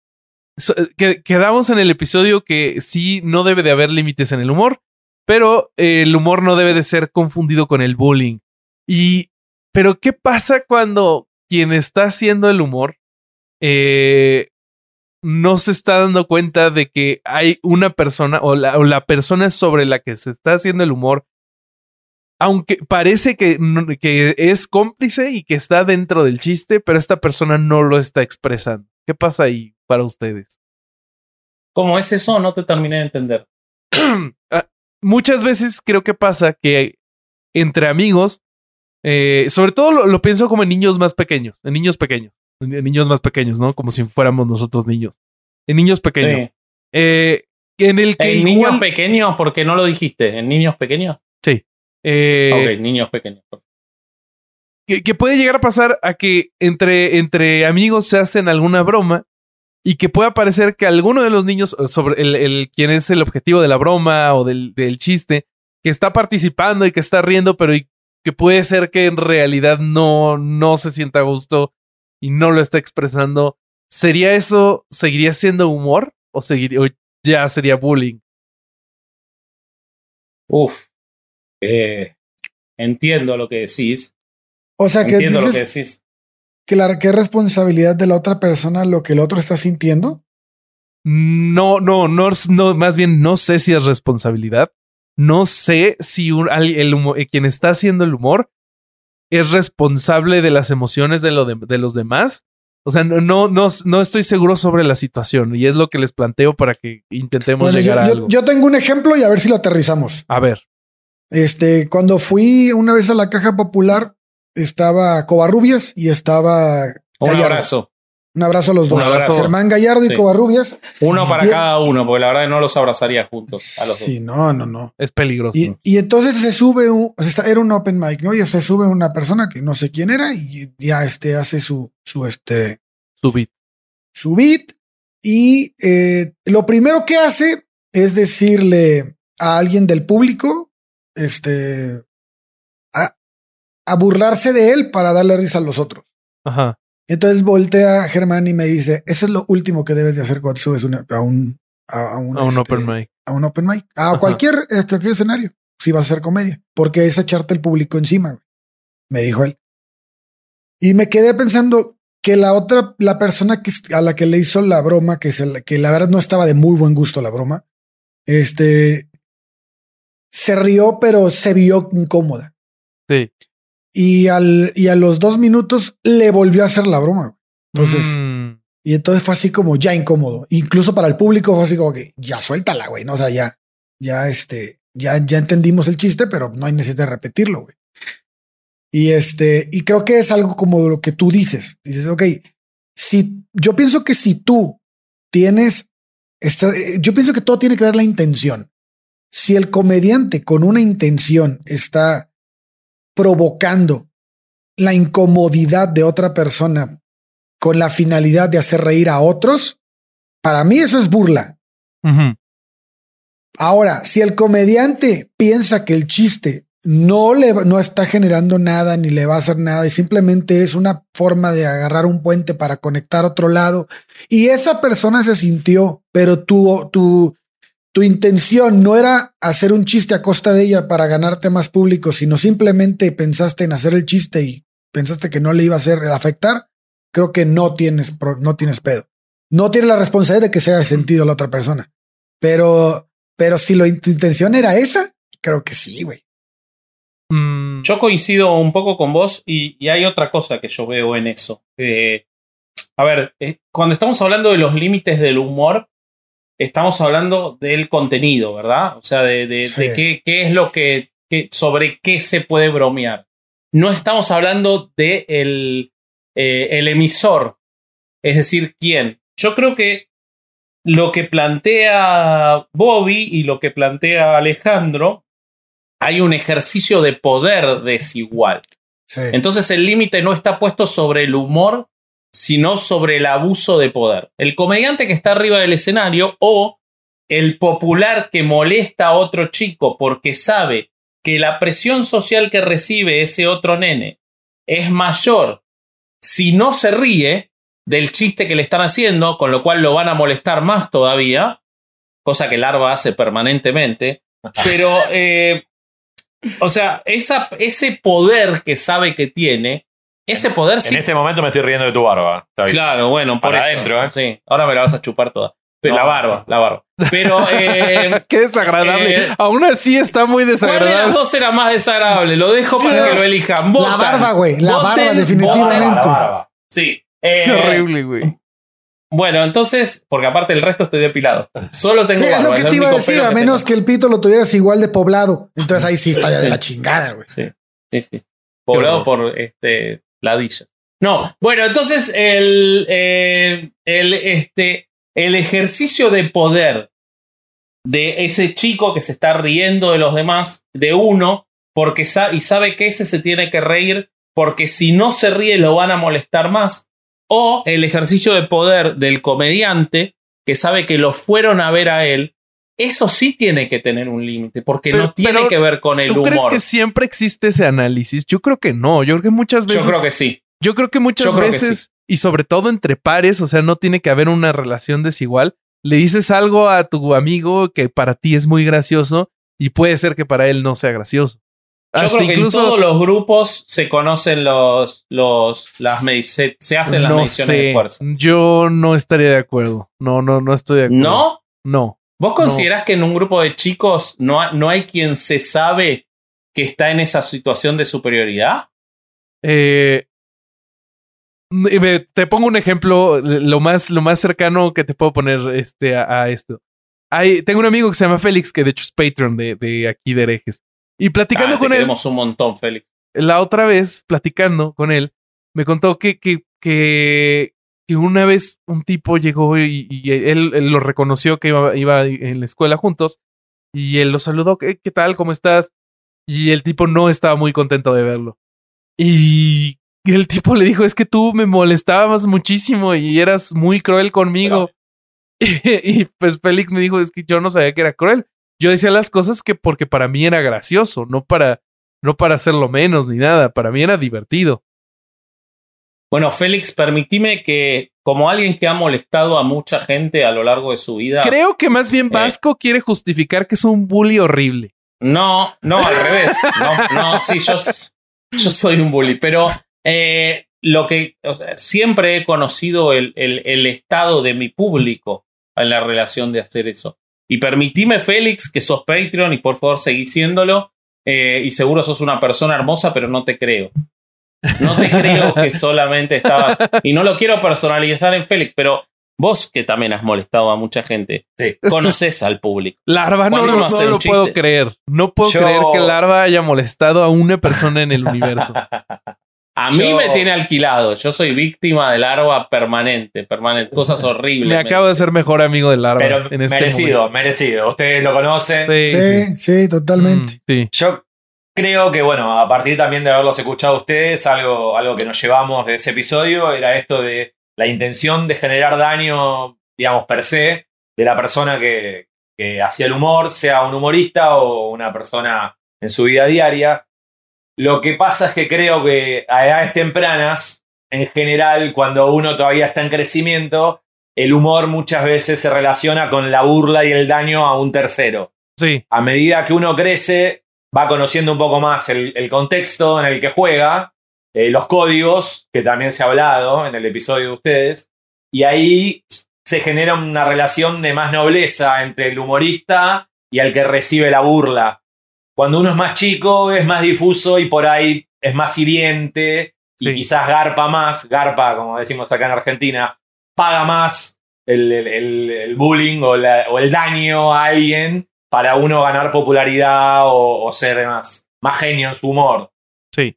so- que quedamos en el episodio que sí no debe de haber límites en el humor, pero eh, el humor no debe de ser confundido con el bullying. Y, pero ¿qué pasa cuando quien está haciendo el humor eh, no se está dando cuenta de que hay una persona o la, o la persona sobre la que se está haciendo el humor, aunque parece que, que es cómplice y que está dentro del chiste, pero esta persona no lo está expresando. ¿Qué pasa ahí para ustedes? ¿Cómo es eso? No te terminé de entender. Ah, Muchas veces creo que pasa que entre amigos, eh, sobre todo lo, lo pienso como en niños más pequeños, en niños pequeños, en niños más pequeños, ¿no? Como si fuéramos nosotros niños, en niños pequeños. Sí. Eh, en el que ¿En igual, niños pequeños? ¿Por qué no lo dijiste? ¿En niños pequeños? eh, ok, niños pequeños. que, que puede llegar a pasar a que entre, entre amigos se hacen alguna broma y que pueda parecer que alguno de los niños, eh, sobre el, el quien es el objetivo de la broma o del, del chiste, que está participando y que está riendo, pero y- que puede ser que en realidad no, no se sienta a gusto y no lo está expresando. ¿Sería eso, seguiría siendo humor o, seguiría, o ya sería bullying? Uf. Eh, entiendo lo que decís. O sea, que Entiendo lo dices que decís. que la que es responsabilidad de la otra persona lo que el otro está sintiendo. No, no, no, más bien no sé si es responsabilidad. No sé si un- el humo- eh, quien está haciendo el humor es responsable de las emociones de, lo de, de los demás. O sea, no, no, no, no estoy seguro sobre la situación y es lo que les planteo para que intentemos Bueno, llegar yo, a yo- algo. yo tengo un ejemplo y a ver si lo aterrizamos. a ver, Este, cuando fui una vez a la caja popular, estaba Covarrubias y estaba Un Gallardo. abrazo. Un abrazo a los Un dos. abrazo. Germán Gallardo y Sí. Covarrubias. Uno para Y- cada uno, porque la verdad que no los abrazaría juntos a los Sí, no, no, no. es peligroso. Y, y entonces se sube un, o sea, está- era un open mic, ¿no? Y se sube una persona que no sé quién era y ya este hace su, su este, Su beat. su beat. Y eh, lo primero que hace es decirle a alguien del público, este, a, a burlarse de él para darle risa a los otros. Ajá. Entonces voltea a Germán y me dice, eso es lo último que debes de hacer cuando subes una- a un, a, a un, A un este, open mic. a un open mic, a Ajá. cualquier, eh, cualquier escenario, si vas a hacer comedia, porque es echarte el público encima, güey, me dijo él. Y me quedé pensando que la otra, la persona que, a la que le hizo la broma, que, se, que la verdad no estaba de muy buen gusto la broma, este, se rió, pero se vio incómoda. Sí. Y, al, y a los dos minutos le volvió a hacer la broma. Entonces, Mm, y entonces fue así como ya incómodo. Incluso para el público fue así como que ya suéltala, güey. No, o sea, ya, ya este, ya, ya entendimos el chiste, pero no hay necesidad de repetirlo, güey. Y este, y creo que es algo como lo que tú dices. Dices, ok, si yo pienso que si tú tienes, esta, eh, yo pienso que todo tiene que ver la intención. Si el comediante con una intención está provocando la incomodidad de otra persona con la finalidad de hacer reír a otros, para mí eso es burla. Ahora, si el comediante piensa que el chiste no le no está generando nada ni le va a hacer nada y simplemente es una forma de agarrar un puente para conectar a otro lado y esa persona se sintió, pero tu tu tu intención no era hacer un chiste a costa de ella para ganarte más público, sino simplemente pensaste en hacer el chiste y pensaste que no le iba a hacer afectar, creo que no tienes no tienes pedo. No tienes la responsabilidad de que se haya sentido la otra persona. Pero pero si lo, tu intención era esa, creo que sí, güey. Mm, Yo coincido un poco con vos y, y hay otra cosa que yo veo en eso. Eh, a ver, eh, cuando estamos hablando de los límites del humor, estamos hablando del contenido, ¿verdad? O sea, de, de- Sí. de qué, qué es lo que, qué- sobre qué se puede bromear. No estamos hablando de el, eh, el emisor, es decir, quién. Yo creo que lo que plantea Bobby y lo que plantea Alejandro, hay un ejercicio de poder desigual. Sí. Entonces el límite no está puesto sobre el humor, sino sobre el abuso de poder. El comediante que está arriba del escenario o el popular que molesta a otro chico porque sabe que la presión social que recibe ese otro nene es mayor si no se ríe del chiste que le están haciendo, con lo cual lo van a molestar más todavía, cosa que Larva hace permanentemente. Pero, eh, o sea, esa, ese poder que sabe que tiene, ese poder En este momento me estoy riendo de tu barba. Claro, bueno, por Para eso. adentro, ¿eh? Sí, ahora me la vas a chupar toda. Pero No. la barba, la barba. Pero, eh, Qué desagradable. Eh, Aún así está muy ¿cuál de las desagradable. dos era más desagradable? Lo dejo para Sí. que lo elijan. La Votan. barba, güey. La Voten, barba, definitivamente. La barba. Sí. Eh, Qué horrible, güey. Bueno, entonces, porque aparte el resto estoy depilado. Solo tengo Sí, es barba. lo que te iba a decir, a menos tengo. que el pito lo tuvieras igual de poblado. Entonces ahí sí está ya de Sí. la chingada, güey. Sí, sí, sí. Poblado por este, ladillas. No, bueno, entonces el, eh, el, este, el ejercicio de poder de ese chico que se está riendo de los demás, de uno, porque sa y sabe que ese se tiene que reír, porque si no se ríe lo van a molestar más, o el ejercicio de poder del comediante que sabe que lo fueron a ver a él, eso sí tiene que tener un límite, porque Pero- no tiene que ver con el ¿Tú humor. crees que siempre existe ese análisis? Yo creo que no. Yo creo que muchas veces. Yo creo que sí. Yo creo que muchas que veces, y sobre todo entre pares, o sea, no tiene que haber una relación desigual. Le dices algo a tu amigo que para ti es muy gracioso y puede ser que para él no sea gracioso. Yo Hasta creo que incluso en todos los grupos se conocen los, los, las se, se hacen las no mediciones de sé, fuerza. yo no estaría de acuerdo. No, no, no estoy de acuerdo. ¿No? No. ¿Vos considerás que en un grupo de chicos no, ha- no hay quien se sabe que está en esa situación de superioridad? Eh, te pongo un ejemplo, lo más, lo más cercano que te puedo poner este, a, a esto. Hay, tengo un amigo que se llama Félix, que de hecho es Patreon de, de aquí de herejes. Y platicando Ah, con él, un montón, Félix. la otra vez, platicando con él, me contó que, que, que, que una vez un tipo llegó y, él lo reconoció que iba, iba en la escuela juntos y él lo saludó, ¿qué, qué tal? ¿Cómo estás? Y el tipo no estaba muy contento de verlo. Y el tipo le dijo, es que tú me molestabas muchísimo y eras muy cruel conmigo. Y, pues Félix me dijo, es que yo no sabía que era cruel. Yo decía las cosas que porque para mí era gracioso, no para, no para hacerlo menos ni nada, para mí era divertido. Bueno, Félix, permitime que, como alguien que ha molestado a mucha gente a lo largo de su vida. Creo que más bien Vasco quiere justificar que es un bully horrible. No, no, al revés. No, no, sí, yo, yo soy un bully, pero eh, lo que o sea, siempre he conocido el, el, el, estado de mi público en la relación de hacer eso. Y permitime, Félix, que sos Patreon y por favor seguí siéndolo. Eh, y seguro sos una persona hermosa, pero no te creo. No te creo que solamente estabas. Y no lo quiero personalizar en Félix, pero vos que también has molestado a mucha gente, Sí. conoces al público. Larva, no, no, no lo puedo creer. No puedo Yo- creer que Larva haya molestado a una persona en el universo. A mí Yo- me tiene alquilado. Yo soy víctima del larva permanente, permanente. Cosas horribles. Me acabo de ser mejor amigo de Larva Pero en este merecido, momento. merecido. Ustedes lo conocen. Sí, Sí, sí, totalmente. Mm, sí. Yo creo que, bueno, a partir también de haberlos escuchado a ustedes, algo, algo que nos llevamos de ese episodio era esto de la intención de generar daño, digamos, per se, de la persona que, que hacía el humor, sea un humorista o una persona en su vida diaria. Lo que pasa es que creo que a edades tempranas, en general, cuando uno todavía está en crecimiento, el humor muchas veces se relaciona con la burla y el daño a un tercero Sí. a medida que uno crece, va conociendo un poco más el, el contexto en el que juega, eh, los códigos, que también se ha hablado en el episodio de ustedes, y ahí se genera una relación de más nobleza entre el humorista y el que recibe la burla. Cuando uno es más chico, es más difuso y por ahí es más hiriente y Sí. quizás garpa más, garpa, como decimos acá en Argentina, paga más el, el- el- el bullying o, la- o el daño a alguien para uno ganar popularidad o, o ser más, más genio en su humor. Sí.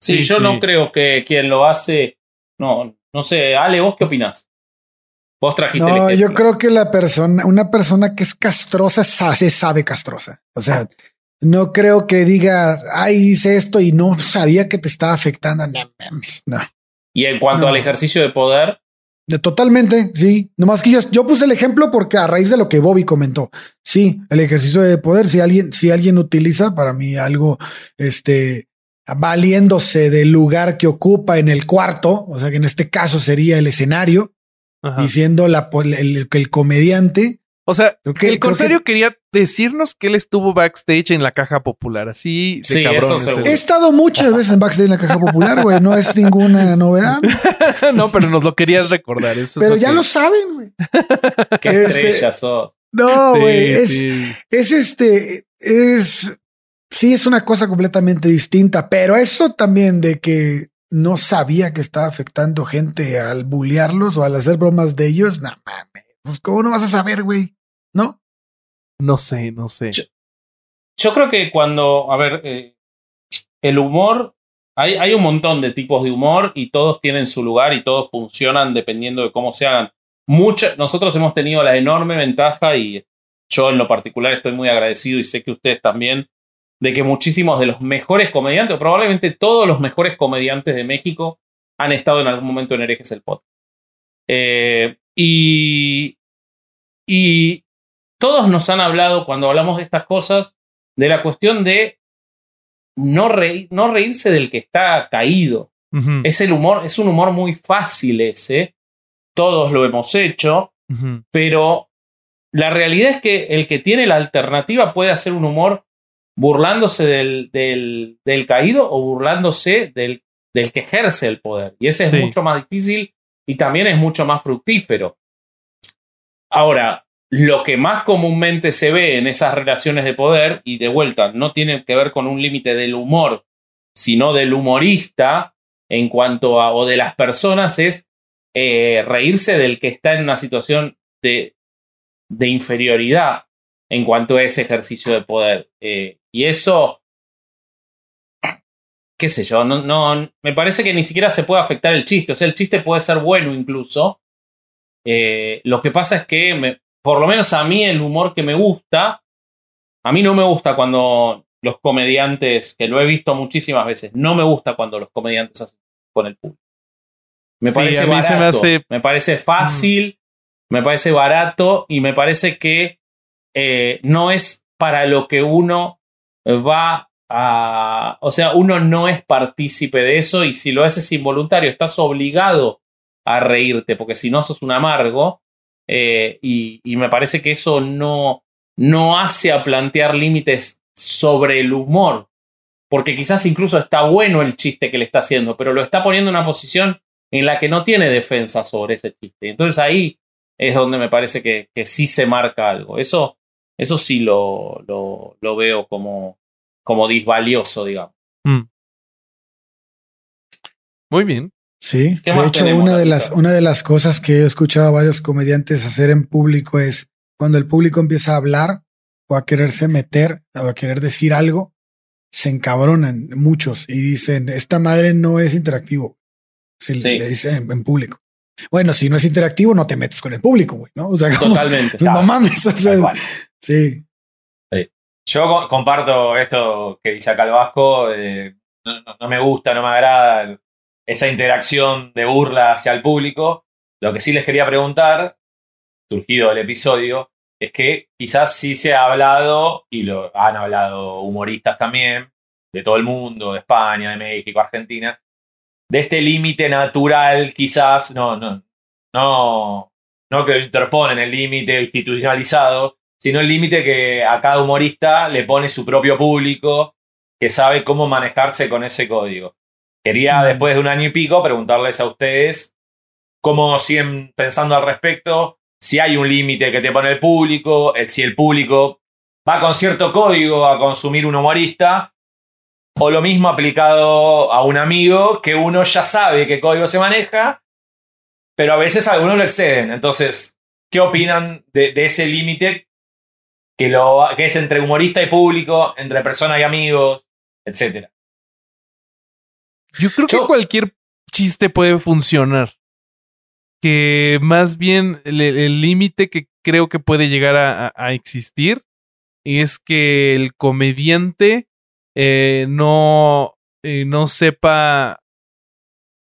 Sí, Sí, yo sí. no creo que quien lo hace. No, no sé. Ale, ¿vos qué opinás? Vos trajiste el No, yo creo que la persona, una persona que es castrosa, sa- se sabe castrosa. O sea, no creo que diga, ay, hice esto y no sabía que te estaba afectando. No no. Y en cuanto No. al ejercicio de poder, De totalmente, sí. Nomás que yo, yo puse el ejemplo porque a raíz de lo que Bobby comentó. Sí, el ejercicio de poder, si alguien, si alguien utiliza para mí algo, este, valiéndose del lugar que ocupa en el cuarto, o sea que en este caso sería el escenario, Ajá. siendo la, el, el- el comediante, O sea, que- el corsario quería decirnos que él estuvo backstage en la caja popular, así de Sí, cabrón. eso he estado muchas veces en backstage en la caja popular, güey, no es ninguna novedad, no, pero nos lo querías recordar. Eso es pero lo ya que- lo saben, güey. qué Este- estrella sos. No, Sí, güey, es, sí. es este, es, sí es una cosa completamente distinta, pero eso también de que no sabía que estaba afectando gente al bullearlos o al hacer bromas de ellos, no mames, pues cómo no vas a saber, güey, ¿no? No sé, no sé. Yo- Yo creo que cuando, a ver, eh, el humor, hay, hay un montón de tipos de humor y todos tienen su lugar y todos funcionan dependiendo de cómo se hagan. Mucha- nosotros hemos tenido la enorme ventaja y yo en lo particular estoy muy agradecido y sé que ustedes también, de que muchísimos de los mejores comediantes, o probablemente todos los mejores comediantes de México, han estado en algún momento en Herejes el Podcast. Eh, y, y todos nos han hablado, cuando hablamos de estas cosas, de la cuestión de no, reír, no reírse del que está caído. Es el humor, es un humor muy fácil ese. Todos lo hemos hecho, pero la realidad es que el que tiene la alternativa puede hacer un humor burlándose del, del, del caído o burlándose del, del que ejerce el poder. Y ese es Sí. mucho más difícil y también es mucho más fructífero. Ahora, lo que más comúnmente se ve en esas relaciones de poder, y de vuelta, no tiene que ver con un límite del humor, sino del humorista en cuanto a, o de las personas, es eh, reírse del que está en una situación de, de inferioridad en cuanto a ese ejercicio de poder. Eh, y eso, qué sé yo, no, no, me parece que ni siquiera se puede afectar el chiste. O sea, el chiste puede ser bueno incluso. Eh, lo que pasa es que, me- por lo menos a mí, el humor que me gusta, a mí no me gusta cuando los comediantes, que lo he visto muchísimas veces, no me gusta cuando los comediantes hacen con el público. Me Sí, parece se me barato, hace- me parece fácil, me parece barato y me parece que eh, no es para lo que uno va O sea, uno no es partícipe de eso y si lo haces involuntario, estás obligado a reírte, porque si no sos un amargo. eh, y, me parece que eso no, no hace a plantear límites sobre el humor, porque quizás incluso está bueno el chiste que le está haciendo, pero lo está poniendo en una posición en la que no tiene defensa sobre ese chiste. Entonces ahí es donde me parece que, que sí se marca algo. Eso, eso sí lo, lo veo como, como disvalioso, digamos. Muy bien. Sí, ¿Qué de hecho, tenemos, una de, las, una de las cosas que he escuchado a varios comediantes hacer en público es cuando el público empieza a hablar o a quererse meter o a querer decir algo, se encabronan muchos y dicen, esta madre no es interactivo. Se Sí. le dice en, en público. Bueno, si no es interactivo, no te metes con el público, güey, ¿no? O sea, como, Totalmente. no mames, o sea, sí. Yo co- comparto esto que dice acá el Vasco. no, me gusta, no me agrada esa interacción de burla hacia el público. Lo que sí les quería preguntar, surgido del episodio, es que quizás sí se ha hablado, y lo han hablado humoristas también, de todo el mundo, de España, de México, Argentina, de este límite natural, quizás, no, no, no, no que interponen el límite institucionalizado, sino el límite que a cada humorista le pone su propio público, que sabe cómo manejarse con ese código. Quería, después de un año y pico, preguntarles a ustedes cómo siguen pensando al respecto, si hay un límite que te pone el público, eh, si el público va con cierto código a consumir un humorista, o lo mismo aplicado a un amigo que uno ya sabe qué código se maneja, pero a veces algunos lo exceden. Entonces, ¿qué opinan de, de ese límite que, lo, que es entre humorista y público, entre persona y amigos, etcétera? Yo creo que cualquier chiste puede funcionar. Que más bien el límite que creo que puede llegar a, a- a existir es que el comediante eh, no, eh, no sepa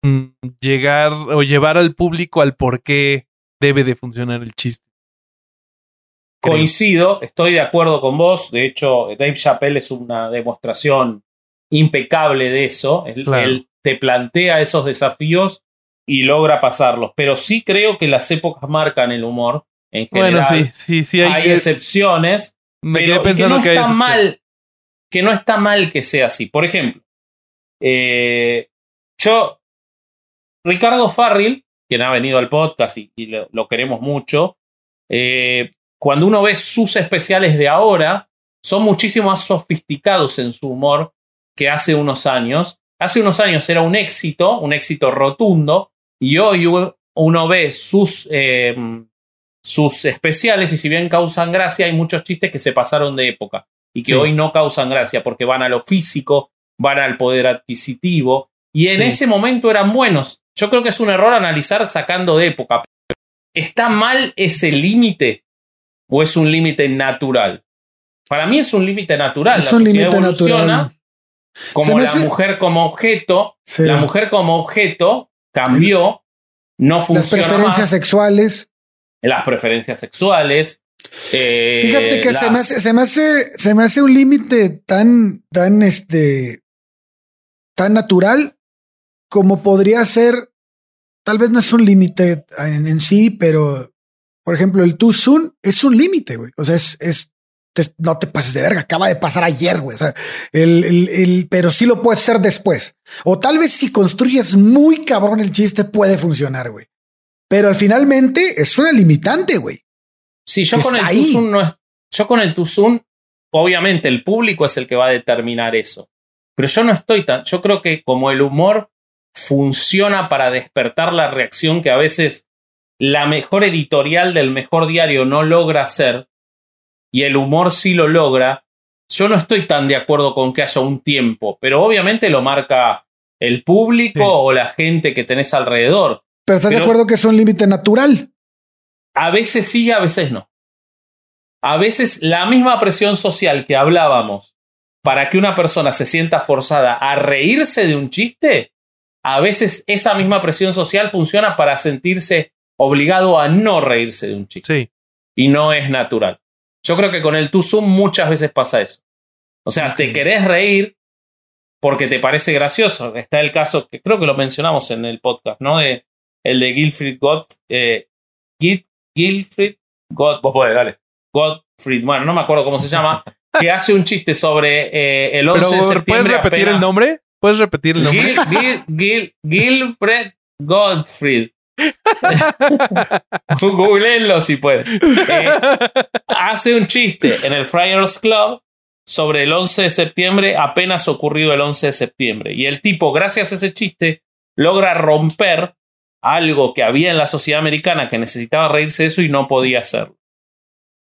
mm, llegar o llevar al público al por qué debe de funcionar el chiste. Creo. Coincido, estoy de acuerdo con vos. De hecho, Dave Chappelle es una demostración impecable de eso. Él, Claro. él te plantea esos desafíos y logra pasarlos. Pero sí creo que las épocas marcan el humor en general. Bueno, sí, sí, sí. Hay, hay excepciones, me pero quedé que no que, está mal que no está mal que sea así. Por ejemplo, eh, yo, Ricardo Farril, quien ha venido al podcast y, y lo, lo queremos mucho, eh, cuando uno ve sus especiales de ahora, son muchísimo más sofisticados en su humor que hace unos años. Hace unos años era un éxito, un éxito rotundo, y hoy uno ve sus, eh, sus especiales y si bien causan gracia, hay muchos chistes que se pasaron de época y que Sí. hoy no causan gracia porque van a lo físico, van al poder adquisitivo y en Sí. ese momento eran buenos. Yo creo que es un error analizar sacando de época. ¿Está mal ese límite o es un límite natural? Para mí es un límite natural. Es La un límite natural. Como la hace- mujer como objeto, Sí. la mujer como objeto cambió, no Las funciona preferencias más. sexuales. las preferencias sexuales. eh, Fíjate que se, me las- hace, se me hace, se me hace un límite tan, tan, este, tan natural como podría ser. Tal vez no es un límite en, en sí, pero por ejemplo, el too soon es un límite, güey. O sea, es, es te- no te pases de verga. Acaba de pasar ayer, güey. O sea, el, el- el- pero sí lo puedes hacer después. O tal vez si construyes muy cabrón el chiste, puede funcionar, güey. Pero al finalmente es una limitante, güey. Sí, yo con el. Tuzun no es. Yo con el Tuzun, obviamente el público es el que va a determinar eso. Pero yo no estoy tan. Yo creo que como el humor funciona para despertar la reacción que a veces la mejor editorial del mejor diario no logra hacer, y el humor sí lo logra, yo no estoy tan de acuerdo con que haya un tiempo, pero obviamente lo marca el público Sí. o la gente que tenés alrededor. Pero estás de acuerdo que es un límite natural. A veces sí y a veces no. A veces la misma presión social que hablábamos para que una persona se sienta forzada a reírse de un chiste, a veces esa misma presión social funciona para sentirse obligado a no reírse de un chiste. Sí. Y no es natural. Yo creo que con el Tuzum muchas veces pasa eso. O sea, te querés reír porque te parece gracioso. Está el caso que creo que lo mencionamos en el podcast, ¿no? De, el de Gilfrid God, eh, Gil- Gilfrid God, Vos podés, dale. Godfried, bueno, no me acuerdo cómo se llama, que hace un chiste sobre eh, el 11 Pero, de septiembre. ¿puedes repetir el nombre? ¿Puedes repetir el nombre? Gil, Gil, Gil, Gilfred Godfried. Googleenlo si pueden. Eh, hace un chiste en el Friars Club sobre el 11 de septiembre, apenas ocurrido el 11 de septiembre. Y el tipo, gracias a ese chiste, logra romper algo que había en la sociedad americana que necesitaba reírse de eso y no podía hacerlo.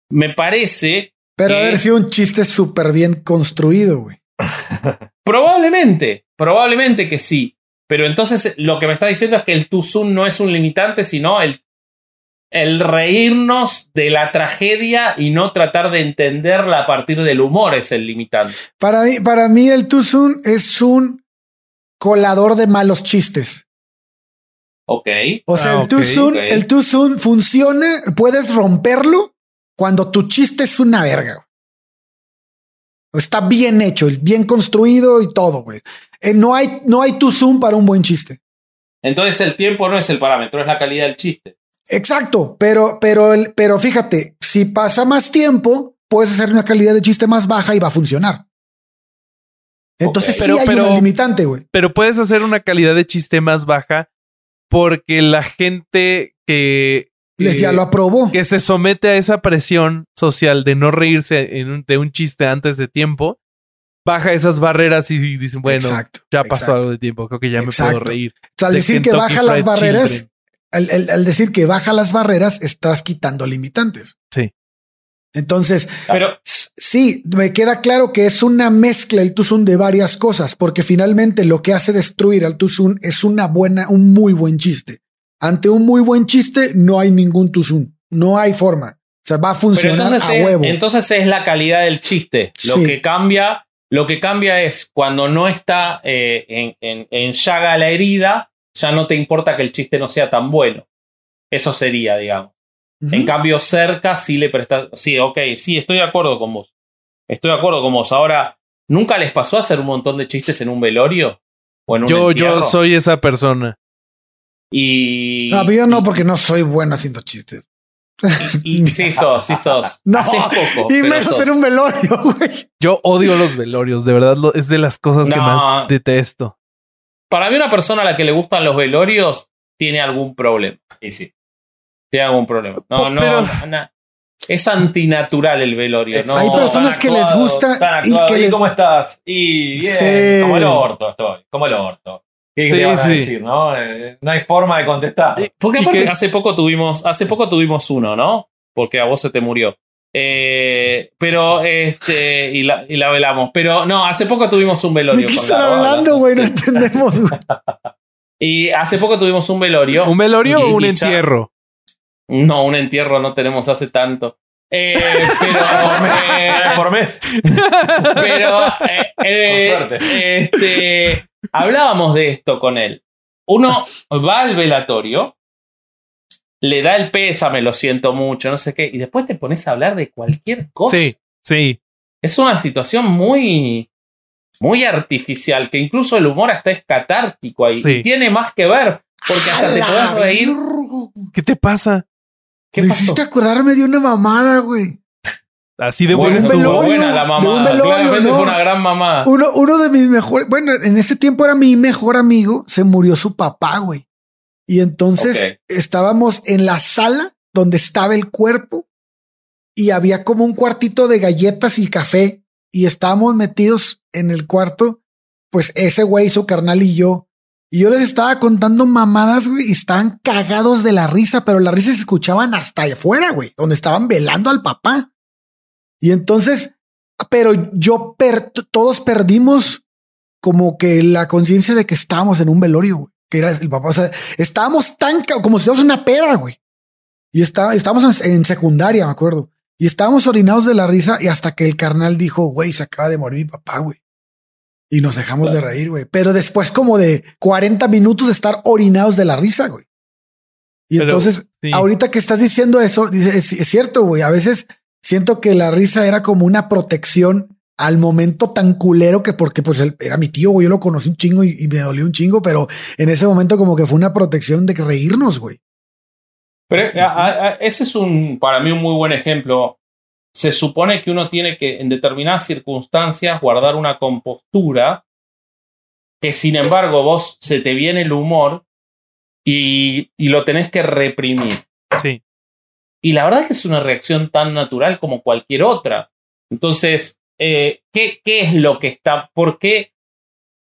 Me parece Pero ¿Qué? haber sido un chiste súper bien construido, güey. Probablemente, probablemente que sí. Pero entonces lo que me está diciendo es que el Tuzun no es un limitante, sino el, el reírnos de la tragedia y no tratar de entenderla a partir del humor es el limitante. Para mí, para mí el soon es un colador de malos chistes. Ok. O sea, Ah, el too ok, soon, ok. el funciona, puedes romperlo cuando tu chiste es una verga. Está bien hecho, bien construido y todo, güey. Eh, no hay, no hay too soon para un buen chiste. Entonces el tiempo no es el parámetro, es la calidad del chiste. Exacto, pero, pero, el, pero fíjate, si pasa más tiempo, puedes hacer una calidad de chiste más baja y va a funcionar. Entonces sí Pero- hay pero- una limitante, güey. Pero puedes hacer una calidad de chiste más baja porque la gente que, Les ya lo aprobó. que se somete a esa presión social de no reírse en un- de un chiste antes de tiempo, baja esas barreras y dicen, bueno, Exacto, ya pasó exacto. algo de tiempo, creo que ya me puedo reír. O sea, al de decir que baja las barreras, al, al- al decir que baja las barreras, estás quitando limitantes. Sí. Entonces, Pero sí, me queda claro que es una mezcla el Tuzun de varias cosas, porque finalmente lo que hace destruir al Tuzun es una buena, un muy buen chiste. Ante un muy buen chiste, no hay ningún Tuzun. No hay forma. O sea, va a funcionar entonces a es, huevo. entonces es la calidad del chiste. Lo Sí. que cambia, lo que cambia es cuando no está eh, en, en, en llaga la herida, ya no te importa que el chiste no sea tan bueno. Eso sería, digamos. En cambio, cerca sí le prestas. Sí, ok, sí, estoy de acuerdo con vos. Estoy de acuerdo con vos. Ahora, ¿nunca les pasó hacer un montón de chistes en un velorio? ¿O en un Yo, entierro? yo soy esa persona. Y. No, pero yo no, porque no soy bueno haciendo chistes. y- y- sí sos, sí sos. No, Haces poco. Y menos sos. en un velorio, güey. Yo odio los velorios, de verdad, lo- es de las cosas que más detesto. Para mí, una persona a la que le gustan los velorios tiene algún problema. Y sí. Tiene algún problema. No, no, pero-. Es antinatural el velorio. No, Hay personas que les gusta y que ¿Y les- cómo estás? Y bien, Sí. como el orto estoy, como el orto. ¿Qué Sí, te van a sí. decir, no? Eh, no hay forma de contestar. Porque aparte hace poco tuvimos, hace poco tuvimos uno, ¿no? Porque a vos se te murió. Eh, pero este y la, y la velamos. Pero no, hace poco tuvimos un ¿De velorio. qué con están hablando, güey? No entendemos. Y hace poco tuvimos un velorio. ¿Un velorio Y- o un entierro? No, un entierro no tenemos hace tanto. Eh, pero, eh, Por mes. pero eh, eh, este, hablábamos de esto con él. Uno va al velatorio, le da el pésame, lo siento mucho, no sé qué, y después te pones a hablar de cualquier cosa. Sí, sí. Es una situación muy, muy artificial, que incluso el humor hasta es catártico ahí. Sí. Y tiene más que ver, porque hasta te la reír. ¿Qué te pasa? ¿Qué Me pasó? hiciste acordarme de una mamada, güey. Así de un estuvo. velorio, buena la de mamá. un velorio, Claramente ¿no? fue una gran mamá. Uno, uno de mis mejores, bueno, en ese tiempo era mi mejor amigo, se murió su papá, güey. Y entonces estábamos en la sala donde estaba el cuerpo y había como un cuartito de galletas y café y estábamos metidos en el cuarto, pues ese güey, su carnal y yo. Y yo les estaba contando mamadas, güey, y estaban cagados de la risa, pero las risas se escuchaban hasta afuera, güey, donde estaban velando al papá. Y entonces, pero yo, per- todos perdimos como que la conciencia de que estábamos en un velorio, güey, que era el papá. O sea, estábamos tan como si fuéramos una pera, güey. Y está, estábamos en, en secundaria, me acuerdo. Y estábamos orinados de la risa y hasta que el carnal dijo, güey, se acaba de morir mi papá, güey. Y nos dejamos de reír, güey. Pero después como de 40 minutos de estar orinados de la risa, güey. Y Pero, entonces, sí. ahora que estás diciendo eso, dice, es, es cierto, güey. A veces siento que la risa era como una protección al momento tan culero que porque pues él era mi tío, güey, yo lo conocí un chingo y, y me dolió un chingo, pero en ese momento como que fue una protección de reírnos, güey. Pero a- a- ese es un, para mí, un muy buen ejemplo. Se supone que uno tiene que, en determinadas circunstancias, guardar una compostura que, sin embargo, vos se te viene el humor y, y lo tenés que reprimir. Sí. Y la verdad es que es una reacción tan natural como cualquier otra. Entonces, eh, ¿qué, ¿qué es lo que está? ¿Por qué?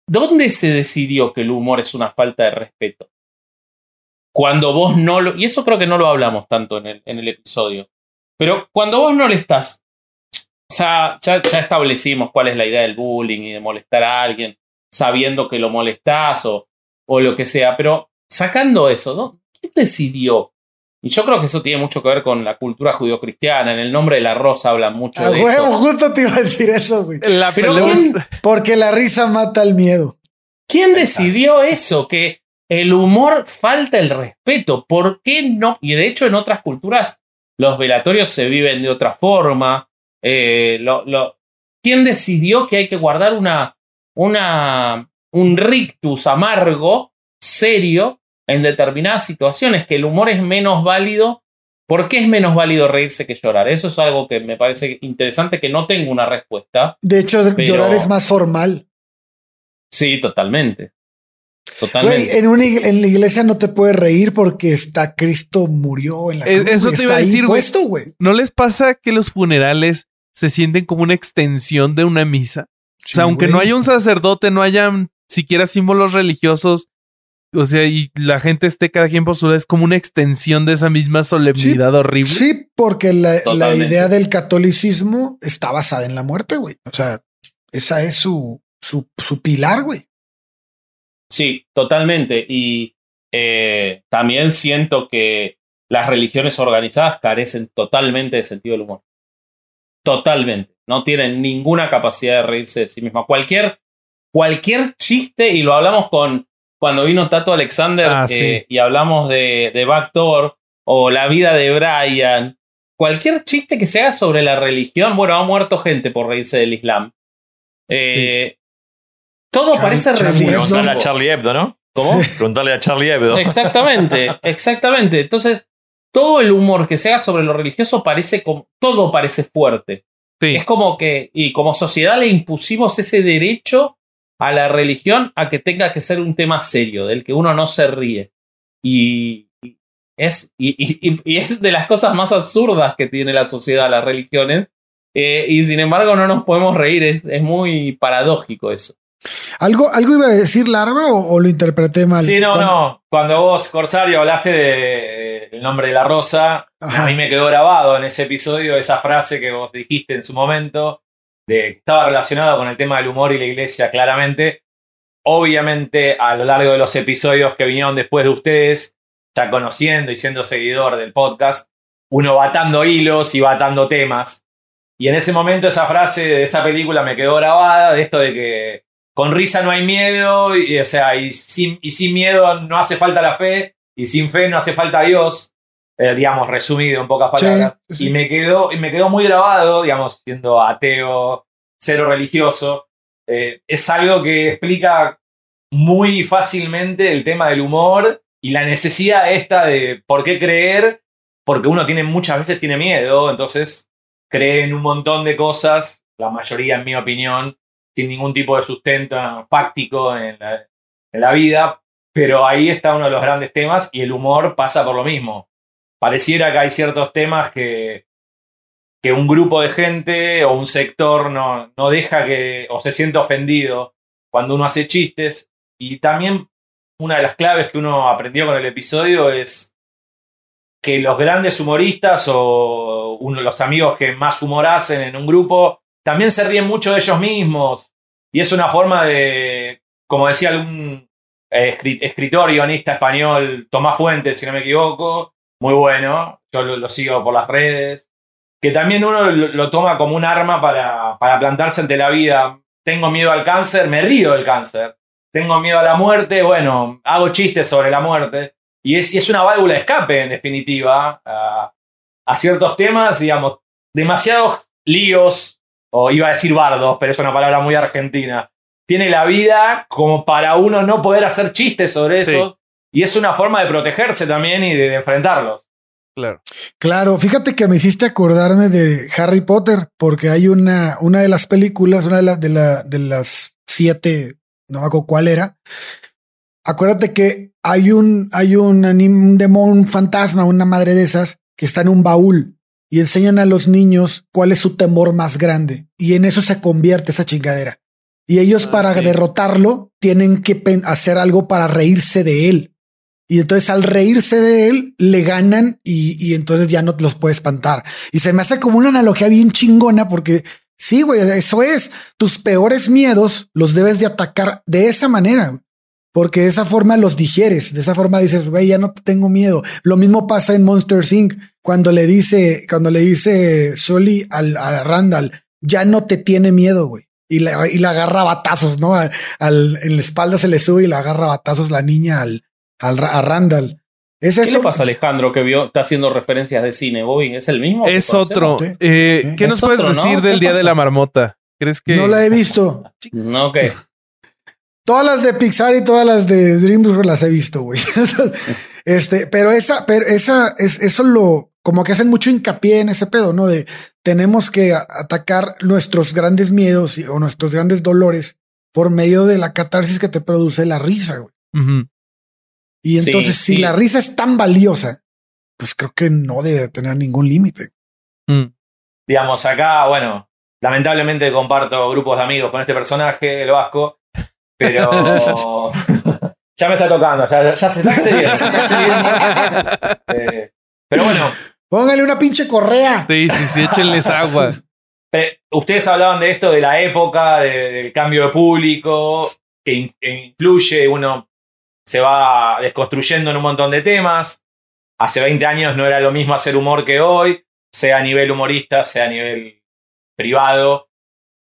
¿Dónde se decidió que el humor es una falta de respeto? Cuando vos no lo. Y eso creo que no lo hablamos tanto en el, en el episodio. Pero cuando vos no le estás. O sea, ya, ya establecimos cuál es la idea del bullying y de molestar a alguien sabiendo que lo molestás o, o lo que sea. Pero sacando eso, ¿no? ¿Quién decidió y yo creo que eso tiene mucho que ver con la cultura judio-cristiana. En el nombre de la rosa hablan mucho A de huevo, eso. justo te iba a decir eso, güey. La Pero pelea- ¿quién, Porque la risa mata el miedo. quién decidió eso? Que el humor falta el respeto. ¿Por qué no? Y de hecho, en otras culturas, los velatorios se viven de otra forma. Eh, lo- lo- ¿Quién decidió que hay que guardar una, una, un rictus amargo, serio, en determinadas situaciones? Que el humor es menos válido. ¿Por qué es menos válido reírse que llorar? Eso es algo que me parece interesante, que no tengo una respuesta. De hecho, Pero- llorar es más formal. Sí, totalmente. Güey, Totalmente. en, una ig- en la iglesia no te puedes reír porque está Cristo murió en la Eh, cruz. eso güey, te iba a ahí decir, güey. puesto, güey. ¿No les pasa que los funerales se sienten como una extensión de una misa? o sea, aunque no haya un sacerdote, no haya siquiera símbolos religiosos, o sea, y la gente esté cada quien por su lado, es como una extensión de esa misma solemnidad horrible. Sí, porque la, la idea del catolicismo está basada en la muerte, güey. O sea, esa es su, su, su pilar, güey. Sí, totalmente. Y eh, también siento que las religiones organizadas carecen totalmente de sentido del humor. Totalmente. No tienen ninguna capacidad de reírse de sí misma. Cualquier, cualquier chiste, y lo hablamos con, cuando vino Tato Alexander Ah, eh, sí. y hablamos de, de Backdoor o la vida de Brian. Cualquier chiste que se haga sobre la religión, bueno, ha muerto gente por reírse del Islam. Eh, Todo Charlie- parece. Hebdo. Preguntarle a Charlie Hebdo, ¿no? ¿Cómo? Preguntarle a Charlie Hebdo. Exactamente, exactamente. Entonces, todo el humor que se haga sobre lo religioso parece como. Todo parece fuerte. Sí. Es como que. Y como sociedad le impusimos ese derecho a la religión a que tenga que ser un tema serio, del que uno no se ríe. Y. y Es, y, y- y- y es de las cosas más absurdas que tiene la sociedad, las religiones. Eh, y sin embargo, no nos podemos reír. Es, es muy paradójico eso. ¿Algo, ¿Algo iba a decir Larva o, o lo interpreté mal? Sí, no, no. Cuando vos, Corsario, hablaste de el nombre de la rosa, Ajá. a mí me quedó grabado en ese episodio esa frase que vos dijiste en su momento, de que estaba relacionado con el tema del humor y la iglesia, claramente. Obviamente, a lo largo de los episodios que vinieron después de ustedes, ya conociendo y siendo seguidor del podcast, uno va atando hilos y va atando temas. Y en ese momento esa frase de esa película me quedó grabada, de esto de que con risa no hay miedo, y, o sea, y sin, y sin miedo no hace falta la fe, y sin fe no hace falta Dios, eh, digamos, resumido en pocas palabras. sí, sí. Y me quedó, y me quedó muy grabado, digamos, siendo ateo, cero religioso. eh, es algo que explica muy fácilmente el tema del humor y la necesidad esta de por qué creer, porque uno tiene muchas veces tiene miedo, entonces cree en un montón de cosas, la mayoría en mi opinión, sin ningún tipo de sustento fáctico en la, vida, pero ahí está uno de los grandes temas y el humor pasa por lo mismo. Pareciera que hay ciertos temas que, que un grupo de gente o un sector no, no deja que o se siente ofendido cuando uno hace chistes y también una de las claves que uno aprendió con el episodio es que los grandes humoristas o uno, los amigos que más humor hacen en un grupo también se ríen mucho de ellos mismos. Y es una forma de, como decía algún eh, escri- escritor, guionista español, Tomás Fuentes, si no me equivoco, muy bueno, yo lo, lo sigo por las redes, que también uno lo, lo toma como un arma para, para plantarse ante la vida. Tengo miedo al cáncer, me río del cáncer. Tengo miedo a la muerte, bueno, hago chistes sobre la muerte. Y es, y es una válvula de escape, en definitiva, a, a ciertos temas, digamos, demasiados líos, o iba a decir bardos, pero es una palabra muy argentina. Tiene la vida como para uno no poder hacer chistes sobre Sí. eso. Y es una forma de protegerse también y de, de enfrentarlos. Claro. Claro, fíjate que me hiciste acordarme de Harry Potter, porque hay una, una de las películas, una de, la- de, la- de las siete, no me acuerdo cuál era. Acuérdate que hay un, hay un, un demonio, un fantasma, una madre de esas, que está en un baúl y enseñan a los niños cuál es su temor más grande. Y en eso se convierte esa chingadera. Y ellos Ah, para sí. derrotarlo tienen que hacer algo para reírse de él. Y entonces al reírse de él, le ganan y, y entonces ya no los puede espantar. Y se me hace como una analogía bien chingona porque sí, güey, eso es. Tus peores miedos los debes de atacar de esa manera. Porque de esa forma los digieres, de esa forma dices, güey, ya no te tengo miedo. Lo mismo pasa en Monster Inc. cuando le dice, cuando le dice Sully al, a Randall, ya no te tiene miedo, güey. Y la, y la agarra batazos, ¿no? A- al, en la espalda se le sube y la agarra batazos la niña al, al a Randall. Es ¿Qué eso. le pasa a Alejandro que vio, está haendo referencias de cine? Bobby, ¿es el mismo? Es otro. Eh. ¿Qué Es nos puedes decir ¿Qué del Día de la Marmota? ¿Crees que No la he visto. No, ok. Todas las de Pixar y todas las de DreamWorks las he visto, güey. este, pero esa, pero esa, es, eso lo, como que hacen mucho hincapié en ese pedo, ¿no? De tenemos que atacar nuestros grandes miedos y- o nuestros grandes dolores por medio de la catarsis que te produce la risa, güey. Y Sí, entonces, si sí. la risa es tan valiosa, pues creo que no debe tener ningún límite. Mm. Digamos, acá, bueno, lamentablemente comparto grupos de amigos con este personaje, el Vasco, pero ya me está tocando, ya, ya se está excediendo. se está excediendo. Eh, pero bueno, Póngale una pinche correa. Sí, sí, sí, échenles agua. ustedes hablaban de esto, de la época, de- del cambio de público, que, in- que influye, uno se va desconstruyendo en un montón de temas. Hace 20 años no era lo mismo hacer humor que hoy, sea a nivel humorista, sea a nivel privado.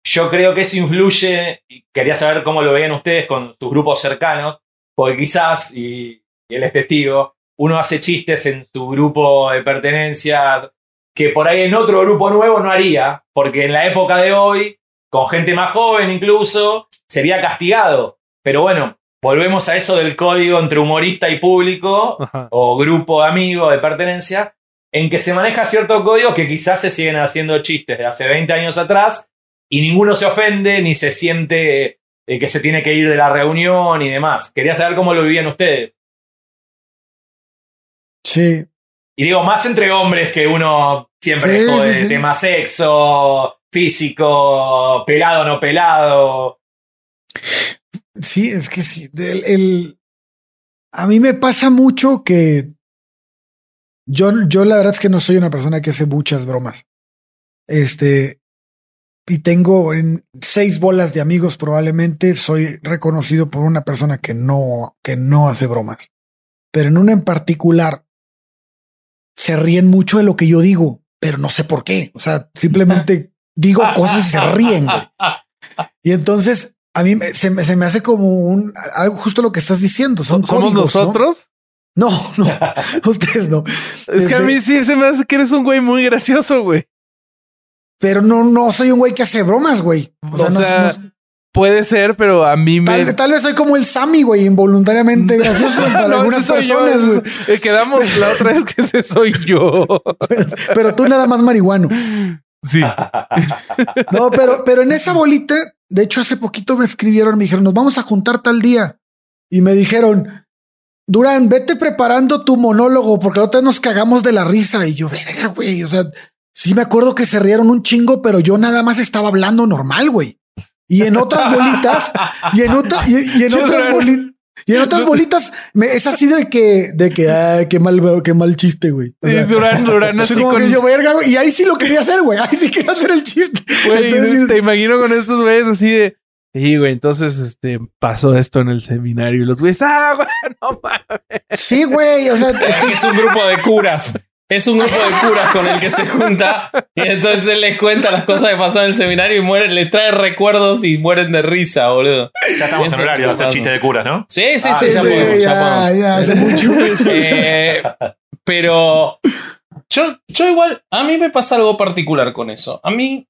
Yo creo que eso influye, y quería saber cómo lo veían ustedes con sus grupos cercanos, porque quizás, y, y él es testigo, uno hace chistes en su grupo de pertenencia que por ahí en otro grupo nuevo no haría, porque en la época de hoy, con gente más joven incluso, sería castigado. Pero bueno, volvemos a eso del código entre humorista y público, Ajá. o grupo de amigos de pertenencia, en que se maneja cierto código que quizás se siguen haciendo chistes de hace 20 años atrás y ninguno se ofende ni se siente eh, que se tiene que ir de la reunión y demás. Quería saber cómo lo vivían ustedes. Sí. Y digo, más entre hombres que uno siempre Sí, jode sí, sí. tema sexo, físico, pelado no pelado. Sí, es que sí. El, el- a mí me pasa mucho que yo, yo la verdad es que no soy una persona que hace muchas bromas. Este, y tengo en seis bolas de amigos probablemente soy reconocido por una persona que no, que no hace bromas. Pero en una en particular se ríen mucho de lo que yo digo, pero no sé por qué. O sea, simplemente digo cosas y se ríen, güey. Y entonces a mí me- se, me- se me hace como un algo justo lo que estás diciendo. Son ¿Somos nosotros? No, no, ustedes no. Es que a Este- mí sí se me hace que eres un güey muy gracioso, güey. Pero no, no soy un güey que hace bromas, güey. O sea, O no- sea, no- Puede ser, pero a mí me. tal, tal vez soy como el Sammy, güey, involuntariamente gracioso para No, algunas soy yo, personas, soy- eh, quedamos la otra vez que ese soy yo. pero tú nada más marihuano. Sí. No, pero, pero en esa bolita, de hecho, hace poquito me escribieron, me dijeron, nos vamos a juntar tal día. Y me dijeron, Durán, vete preparando tu monólogo, porque la otra vez nos cagamos de la risa. Y yo, verga, güey. O sea, sí me acuerdo que se rieron un chingo, pero yo nada más estaba hablando normal, güey. Y en otras bolitas, y en, otra, y, y en otras bolitas. Y en otras bolitas me- es así de que, de que, ay, qué mal, qué mal chiste, güey. O Y sea, Durán, Durán así así como con. que yo, verga, güey. Y ahí sí lo quería hacer, güey. Ahí sí quería hacer el chiste. Güey, Entonces, te imagino con estos güeyes así de. Sí, güey, entonces este pasó esto en el seminario y los güeyes, ah, güey, no mames. Sí, güey. O sea, es que Es un grupo de curas. Es un grupo de curas con el que se junta y entonces él les cuenta las cosas que pasó en el seminario y muere, le trae recuerdos y mueren de risa, boludo. Ya estamos en horario de hacer es chistes de curas, ¿no? Sí, sí, Ah, sí, sí, ya sí, podemos, ya ya, podemos. ya, hace mucho. Eh, pero yo, yo igual, a mí me pasa algo particular con eso. A mí,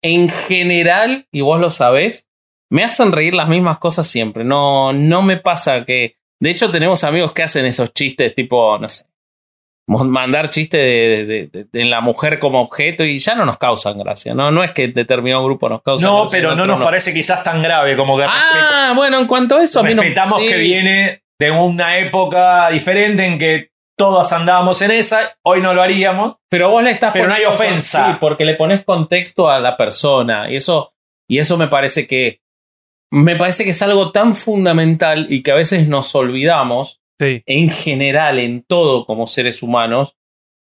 en general, y vos lo sabés, me hacen reír las mismas cosas siempre. No, no me pasa que. De hecho, tenemos amigos que hacen esos chistes tipo, no sé, mandar chistes de, de- de- de la mujer como objeto y ya no nos causan gracia. No, no es que determinado grupo nos causa No, gracia, pero no nos parece quizás tan grave como que Ah, bueno, en cuanto a eso, a mí no. sí. que viene de una época diferente en que todos andábamos en esa, hoy no lo haríamos. Pero vos le estás Pero no hay ofensa. Sí, porque le pones contexto a la persona. Y eso, y eso me parece que. Me parece que es algo tan fundamental y que a veces nos olvidamos, Sí. en general, en todo como seres humanos,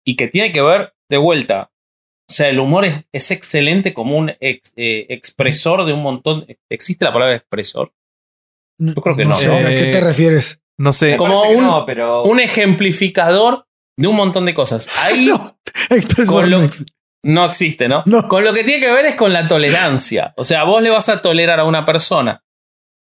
y que tiene que ver de vuelta. O sea, el humor es, es excelente como un ex- eh, expresor de un montón. ¿Existe la palabra expresor? Yo creo que no. sé, ¿A qué te Eh, refieres? No sé. Como un- no, pero Un ejemplificador de un montón de cosas. Ahí No, expresor Con lo- no ex- No existe, ¿no? No. Con lo que tiene que ver es con la tolerancia. O sea, vos le vas a tolerar a una persona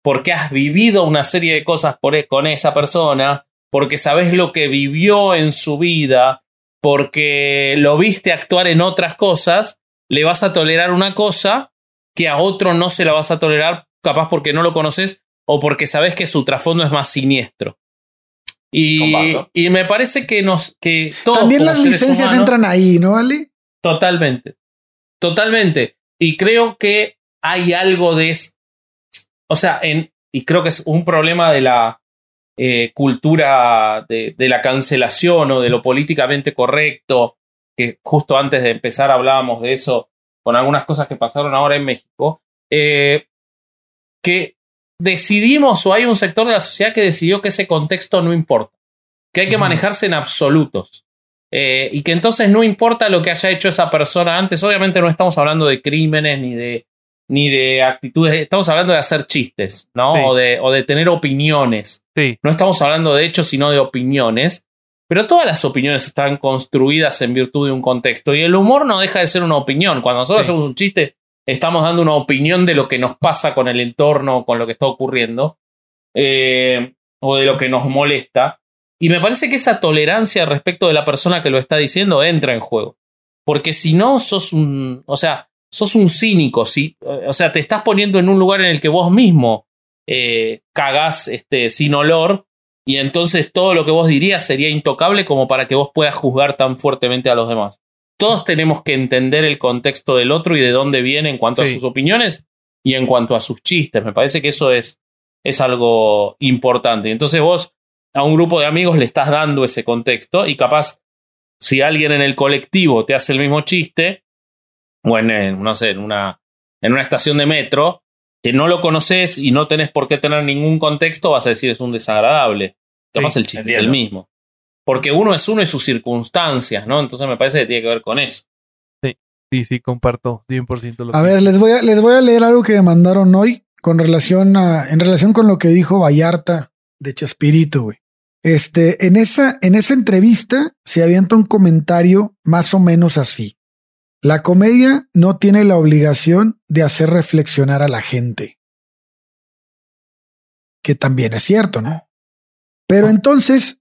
porque has vivido una serie de cosas por e- con esa persona, porque sabes lo que vivió en su vida, porque lo viste actuar en otras cosas, le vas a tolerar una cosa que a otro no se la vas a tolerar, capaz porque no lo conoces o porque sabes que su trasfondo es más siniestro. Y, y me parece que nos que todos También las licencias humanos- entran ahí, ¿no, vale? Totalmente. Totalmente. Y creo que hay algo de... O sea, en, y creo que es un problema de la eh, cultura de, de la cancelación o de lo políticamente correcto, que justo antes de empezar hablábamos de eso con algunas cosas que pasaron ahora en México, eh, que decidimos o hay un sector de la sociedad que decidió que ese contexto no importa, que hay que manejarse en absolutos. Eh, y que entonces no importa lo que haya hecho esa persona antes, obviamente no estamos hablando de crímenes ni de, ni de actitudes, estamos hablando de hacer chistes, ¿no? Sí. O, de, o de tener opiniones. Sí. No estamos hablando de hechos, sino de opiniones. Pero todas las opiniones están construidas en virtud de un contexto. Y el humor no deja de ser una opinión. Cuando nosotros Sí. hacemos un chiste, estamos dando una opinión de lo que nos pasa con el entorno con lo que está ocurriendo. eh, o de lo que nos molesta. Y me parece que esa tolerancia respecto de la persona que lo está diciendo entra en juego. Porque si no, sos un. O sea, sos un cínico. ¿sí? O sea, te estás poniendo en un lugar en el que vos mismo eh, cagás este, sin olor. Y entonces todo lo que vos dirías sería intocable como para que vos puedas juzgar tan fuertemente a los demás. Todos tenemos que entender el contexto del otro y de dónde viene en cuanto a sus opiniones y en cuanto a sus chistes. Me parece que eso es, es algo importante. Entonces vos a un grupo de amigos le estás dando ese contexto y capaz si alguien en el colectivo te hace el mismo chiste o en, en, no sé, en una, en una estación de metro que no lo conoces y no tenés por qué tener ningún contexto, vas a decir es un desagradable. Capaz Sí, el chiste es el mismo. Porque uno es uno y sus circunstancias, ¿no? Entonces me parece que tiene que ver con eso. Sí, sí, comparto 100% lo A que- ver, les voy a, les voy a leer algo que me mandaron hoy con relación a, en relación con lo que dijo Vallarta de Chespirito, güey. Este, en esa, en esa entrevista se avienta un comentario más o menos así. La comedia no tiene la obligación de hacer reflexionar a la gente. Que también es cierto, ¿no? Pero entonces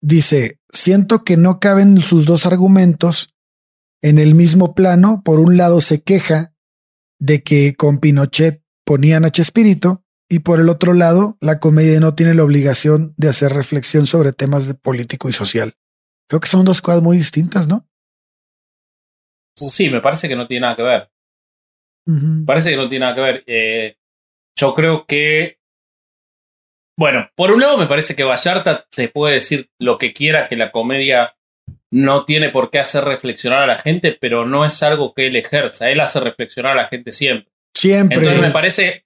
dice, siento que no caben sus dos argumentos en el mismo plano. Por un lado se queja de que con Pinochet ponían a Chespirito y por el otro lado la comedia no tiene la obligación de hacer reflexión sobre temas de político y social. Creo que son dos cosas muy distintas, ¿no? Sí, me parece que no tiene nada que ver. Parece que no tiene nada que ver. Eh, yo creo que. Bueno, por un lado me parece que Vallarta te puede decir lo que quiera, que la comedia no tiene por qué hacer reflexionar a la gente, pero no es algo que él ejerza. Él hace reflexionar a la gente siempre. Siempre. Entonces me parece,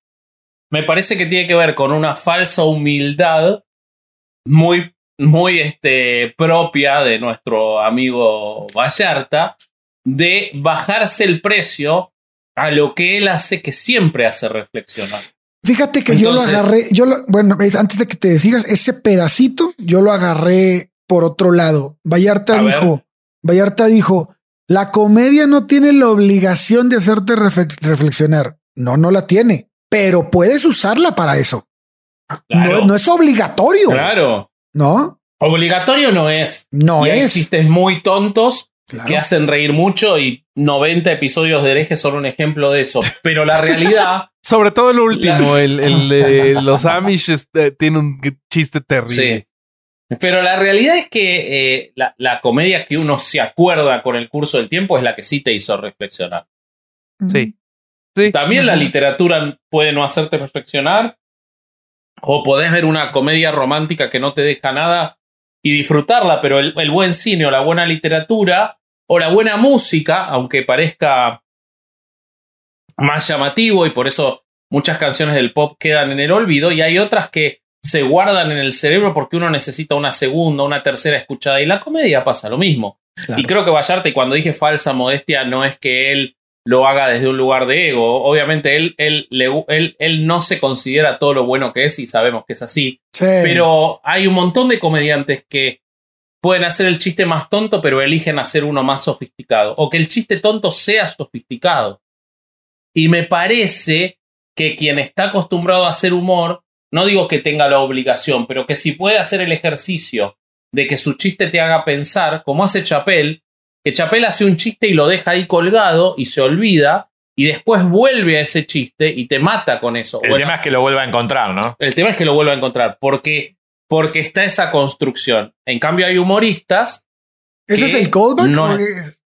me parece que tiene que ver con una falsa humildad muy, muy este, propia de nuestro amigo Vallarta, de bajarse el precio a lo que él hace que siempre hace reflexionar. Fíjate que Entonces- yo lo agarré, yo lo, bueno, es- antes de que te sigas, ese pedacito yo lo agarré por otro lado. Vallarta ver. dijo, Vallarta dijo, la comedia no tiene la obligación de hacerte reflex- reflexionar. No, no la tiene, pero puedes usarla para eso. Claro, No, no es obligatorio, claro. ¿no? Obligatorio no es. No y hay es. chistes muy tontos Claro. que hacen reír mucho y 90 episodios de hereje son un ejemplo de eso. Pero la realidad Sobre todo el último, el, el de los Amish este, tiene un chiste terrible. Sí. Pero la realidad es que eh, la, la comedia que uno se acuerda con el curso del tiempo es la que sí te hizo reflexionar. Sí. Sí. También la literatura puede no hacerte reflexionar. O podés ver una comedia romántica que no te deja nada y disfrutarla, pero el, el buen cine o la buena literatura o la buena música, aunque parezca más llamativo y por eso muchas canciones del pop quedan en el olvido y hay otras que se guardan en el cerebro porque uno necesita una segunda, una tercera escuchada y la comedia pasa lo mismo. Claro. Y creo que Vallarta, y cuando dije falsa modestia, no es que él lo haga desde un lugar de ego. Obviamente él, él, le- él, él no se considera todo lo bueno que es y sabemos que es así. Sí. Pero hay un montón de comediantes que pueden hacer el chiste más tonto, pero eligen hacer uno más sofisticado. O que el chiste tonto sea sofisticado. Y me parece que quien está acostumbrado a hacer humor, no digo que tenga la obligación, pero que si puede hacer el ejercicio de que su chiste te haga pensar, como hace Chapel, que Chapel hace un chiste y lo deja ahí colgado y se olvida, y después vuelve a ese chiste y te mata con eso. El Bueno, tema es que lo vuelva a encontrar, ¿no? el tema es que lo vuelva a encontrar, porque, porque está esa construcción. En cambio, hay humoristas, ¿Ese es el callback? no- es-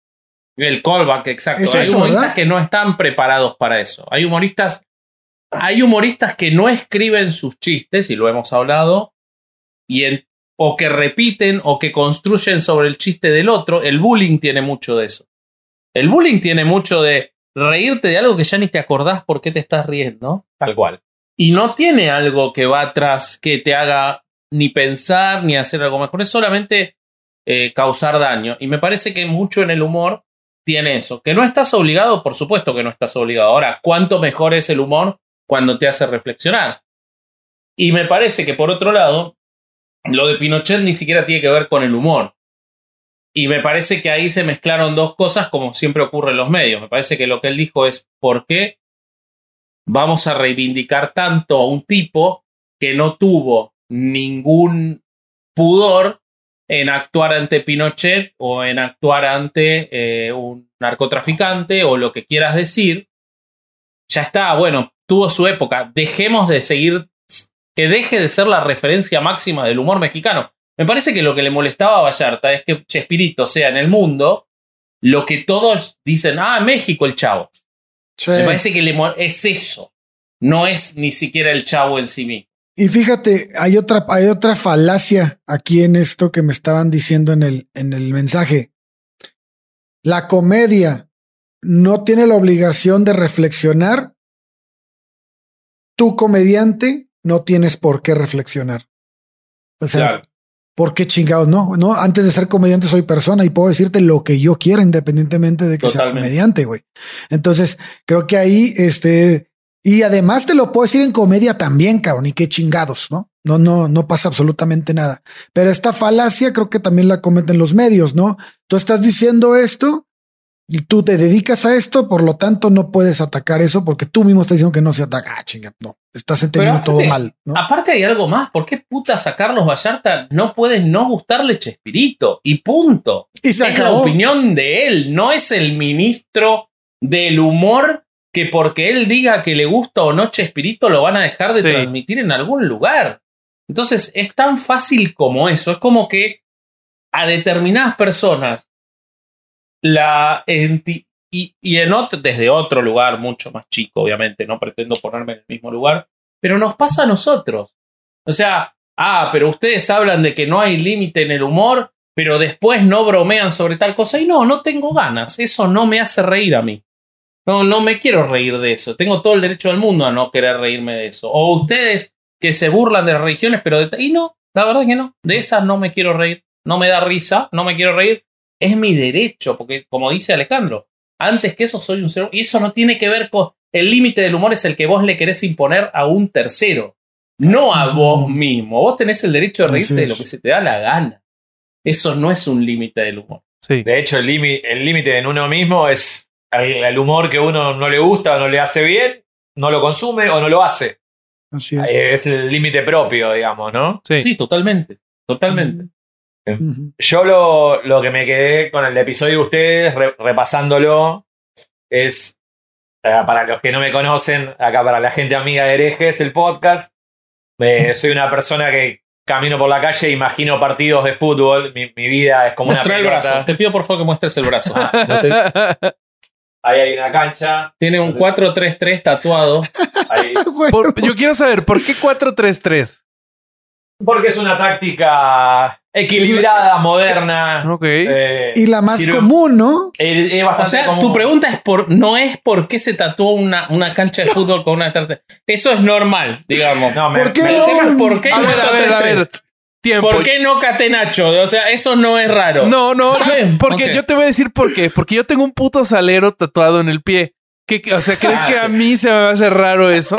el callback, exacto. Es hay eso, humoristas ¿verdad? que no están preparados para eso. Hay humoristas, hay humoristas que no escriben sus chistes, y lo hemos hablado, y en- o que repiten o que construyen sobre el chiste del otro. El bullying tiene mucho de eso. El bullying tiene mucho de reírte de algo que ya ni te acordás por qué te estás riendo. Tal cual. y no tiene algo que va atrás que te haga ni pensar ni hacer algo mejor, es solamente eh, causar daño. Y me parece que mucho en el humor tiene eso. Que no estás obligado, por supuesto que no estás obligado. Ahora, ¿cuánto mejor es el humor cuando te hace reflexionar? Y me parece que por otro lado, lo de Pinochet ni siquiera tiene que ver con el humor. Y me parece que ahí se mezclaron dos cosas como siempre ocurre en los medios. Me parece que lo que él dijo es, ¿por qué vamos a reivindicar tanto a un tipo que no tuvo ningún pudor en actuar ante Pinochet o en actuar ante eh, un narcotraficante o lo que quieras decir, ya está, bueno, tuvo su época. Dejemos de seguir, que deje de ser la referencia máxima del humor mexicano. Me parece que lo que le molestaba a Vallarta es que Chespirito sea en el mundo lo que todos dicen, ah, México el chavo. Sí. Me parece que le es eso. No es ni siquiera el chavo en sí mismo. Y fíjate, hay otra, hay otra falacia aquí en esto que me estaban diciendo en el, en el mensaje. La comedia no tiene la obligación de reflexionar. Tu comediante no tienes por qué reflexionar. O sea, Claro. ¿por qué chingados? No, no, antes de ser comediante soy persona y puedo decirte lo que yo quiera independientemente de que sea comediante, güey. Entonces, creo que ahí, este, y además te lo puedo decir en comedia también, cabrón, y qué chingados, ¿no? No, no, no pasa absolutamente nada. Pero esta falacia creo que también la cometen los medios, ¿no? Tú estás diciendo esto y tú te dedicas a esto, por lo tanto no puedes atacar eso porque tú mismo estás diciendo que no se ataca. Ah, chinga, no, estás entendiendo todo mal, ¿no? Aparte hay algo más. ¿Por qué putas a Carlos Vallarta no puede no gustarle Chespirito? Y punto. Y es la opinión de él. No es el ministro del humor que porque él diga que le gusta o no Chespirito lo van a dejar de Sí. transmitir en algún lugar. Entonces es tan fácil como eso. Es como que a determinadas personas la enti- y, y en otro, desde otro lugar mucho más chico, obviamente, no pretendo ponerme en el mismo lugar, pero nos pasa a nosotros. O sea, ah, pero ustedes hablan de que no hay límite en el humor, pero después no bromean sobre tal cosa. Y no, no tengo ganas. Eso no me hace reír a mí. No, no me quiero reír de eso. Tengo todo el derecho del mundo a no querer reírme de eso. O ustedes que se burlan de religiones, pero de... Y no, la verdad que no. De esas no me quiero reír. No me da risa, no me quiero reír. Es mi derecho, porque como dice Alejandro, antes que eso soy un ser... Y eso no tiene que ver con... El límite del humor es el que vos le querés imponer a un tercero, no a vos mismo. Vos tenés el derecho de reírte de lo que se te da la gana. Eso no es un límite del humor. Sí. De hecho, el límite el límite en uno mismo es el, el humor que uno no le gusta o no le hace bien, no lo consume o no lo hace. Así es. Eh, Es el límite propio, digamos, ¿no? Sí. Sí, totalmente. Totalmente. Yo lo, lo que me quedé con el episodio de ustedes, re- repasándolo, es, eh, para los que no me conocen, acá para la gente amiga de herejes, el podcast, eh, soy una persona que camino por la calle e imagino partidos de fútbol, mi, mi vida es como una Muestra el pelota. brazo. Te pido por favor que muestres el brazo. Ah, no sé, ahí hay una cancha, Tiene un 4-3-3 tatuado. ahí- Bueno, Por- yo quiero saber, ¿por qué 4-3-3? Porque es una táctica equilibrada, moderna. Ok. eh, y la más sirve- común, ¿no? es, es O bastante sea, común. tu pregunta es por, no es por qué se tatuó una, una cancha de fútbol con una tarta. Eso es normal, digamos. No, me- ¿Por qué me- El no? tema es por qué A no ver, a ver, a 4-3-3. ver. Tiempo. ¿Por qué no Catenacho? O sea, eso no es raro. No, no, yo- porque yo te voy a decir por qué. Porque yo tengo un puto salero tatuado en el pie. ¿Qué, qué- o sea, ¿crees Ah, que sí. a mí se me va a hacer raro eso?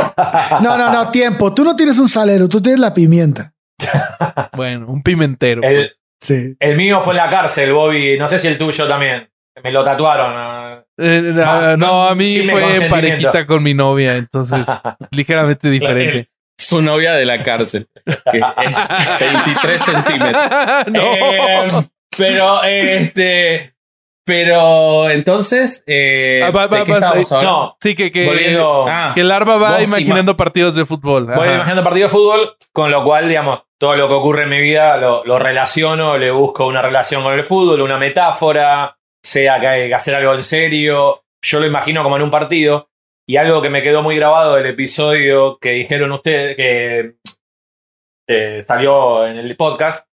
No, no, no, tiempo. Tú no tienes un salero, tú tienes la pimienta. Bueno, un pimentero. el, pues. Sí. el mío fue en la cárcel, Bobby. No sé si el tuyo también. Me lo tatuaron. ah. Eh, no, no, no, a mí fue parejita con mi novia, entonces ligeramente diferente. Su novia de la cárcel. que es 23 centímetros. no. Eh, pero, este. Pero entonces. Eh, Ah, va-. No, sí, que, que, volviendo. Ah. que Larva va Vos imaginando partidos de fútbol. Voy Ajá. imaginando partido de fútbol, con lo cual, digamos, todo lo que ocurre en mi vida lo, lo relaciono, le busco una relación con el fútbol, una metáfora, sea que hay que hacer algo en serio. Yo lo imagino como en un partido. Y algo que me quedó muy grabado del episodio que dijeron ustedes, que eh, salió en el podcast,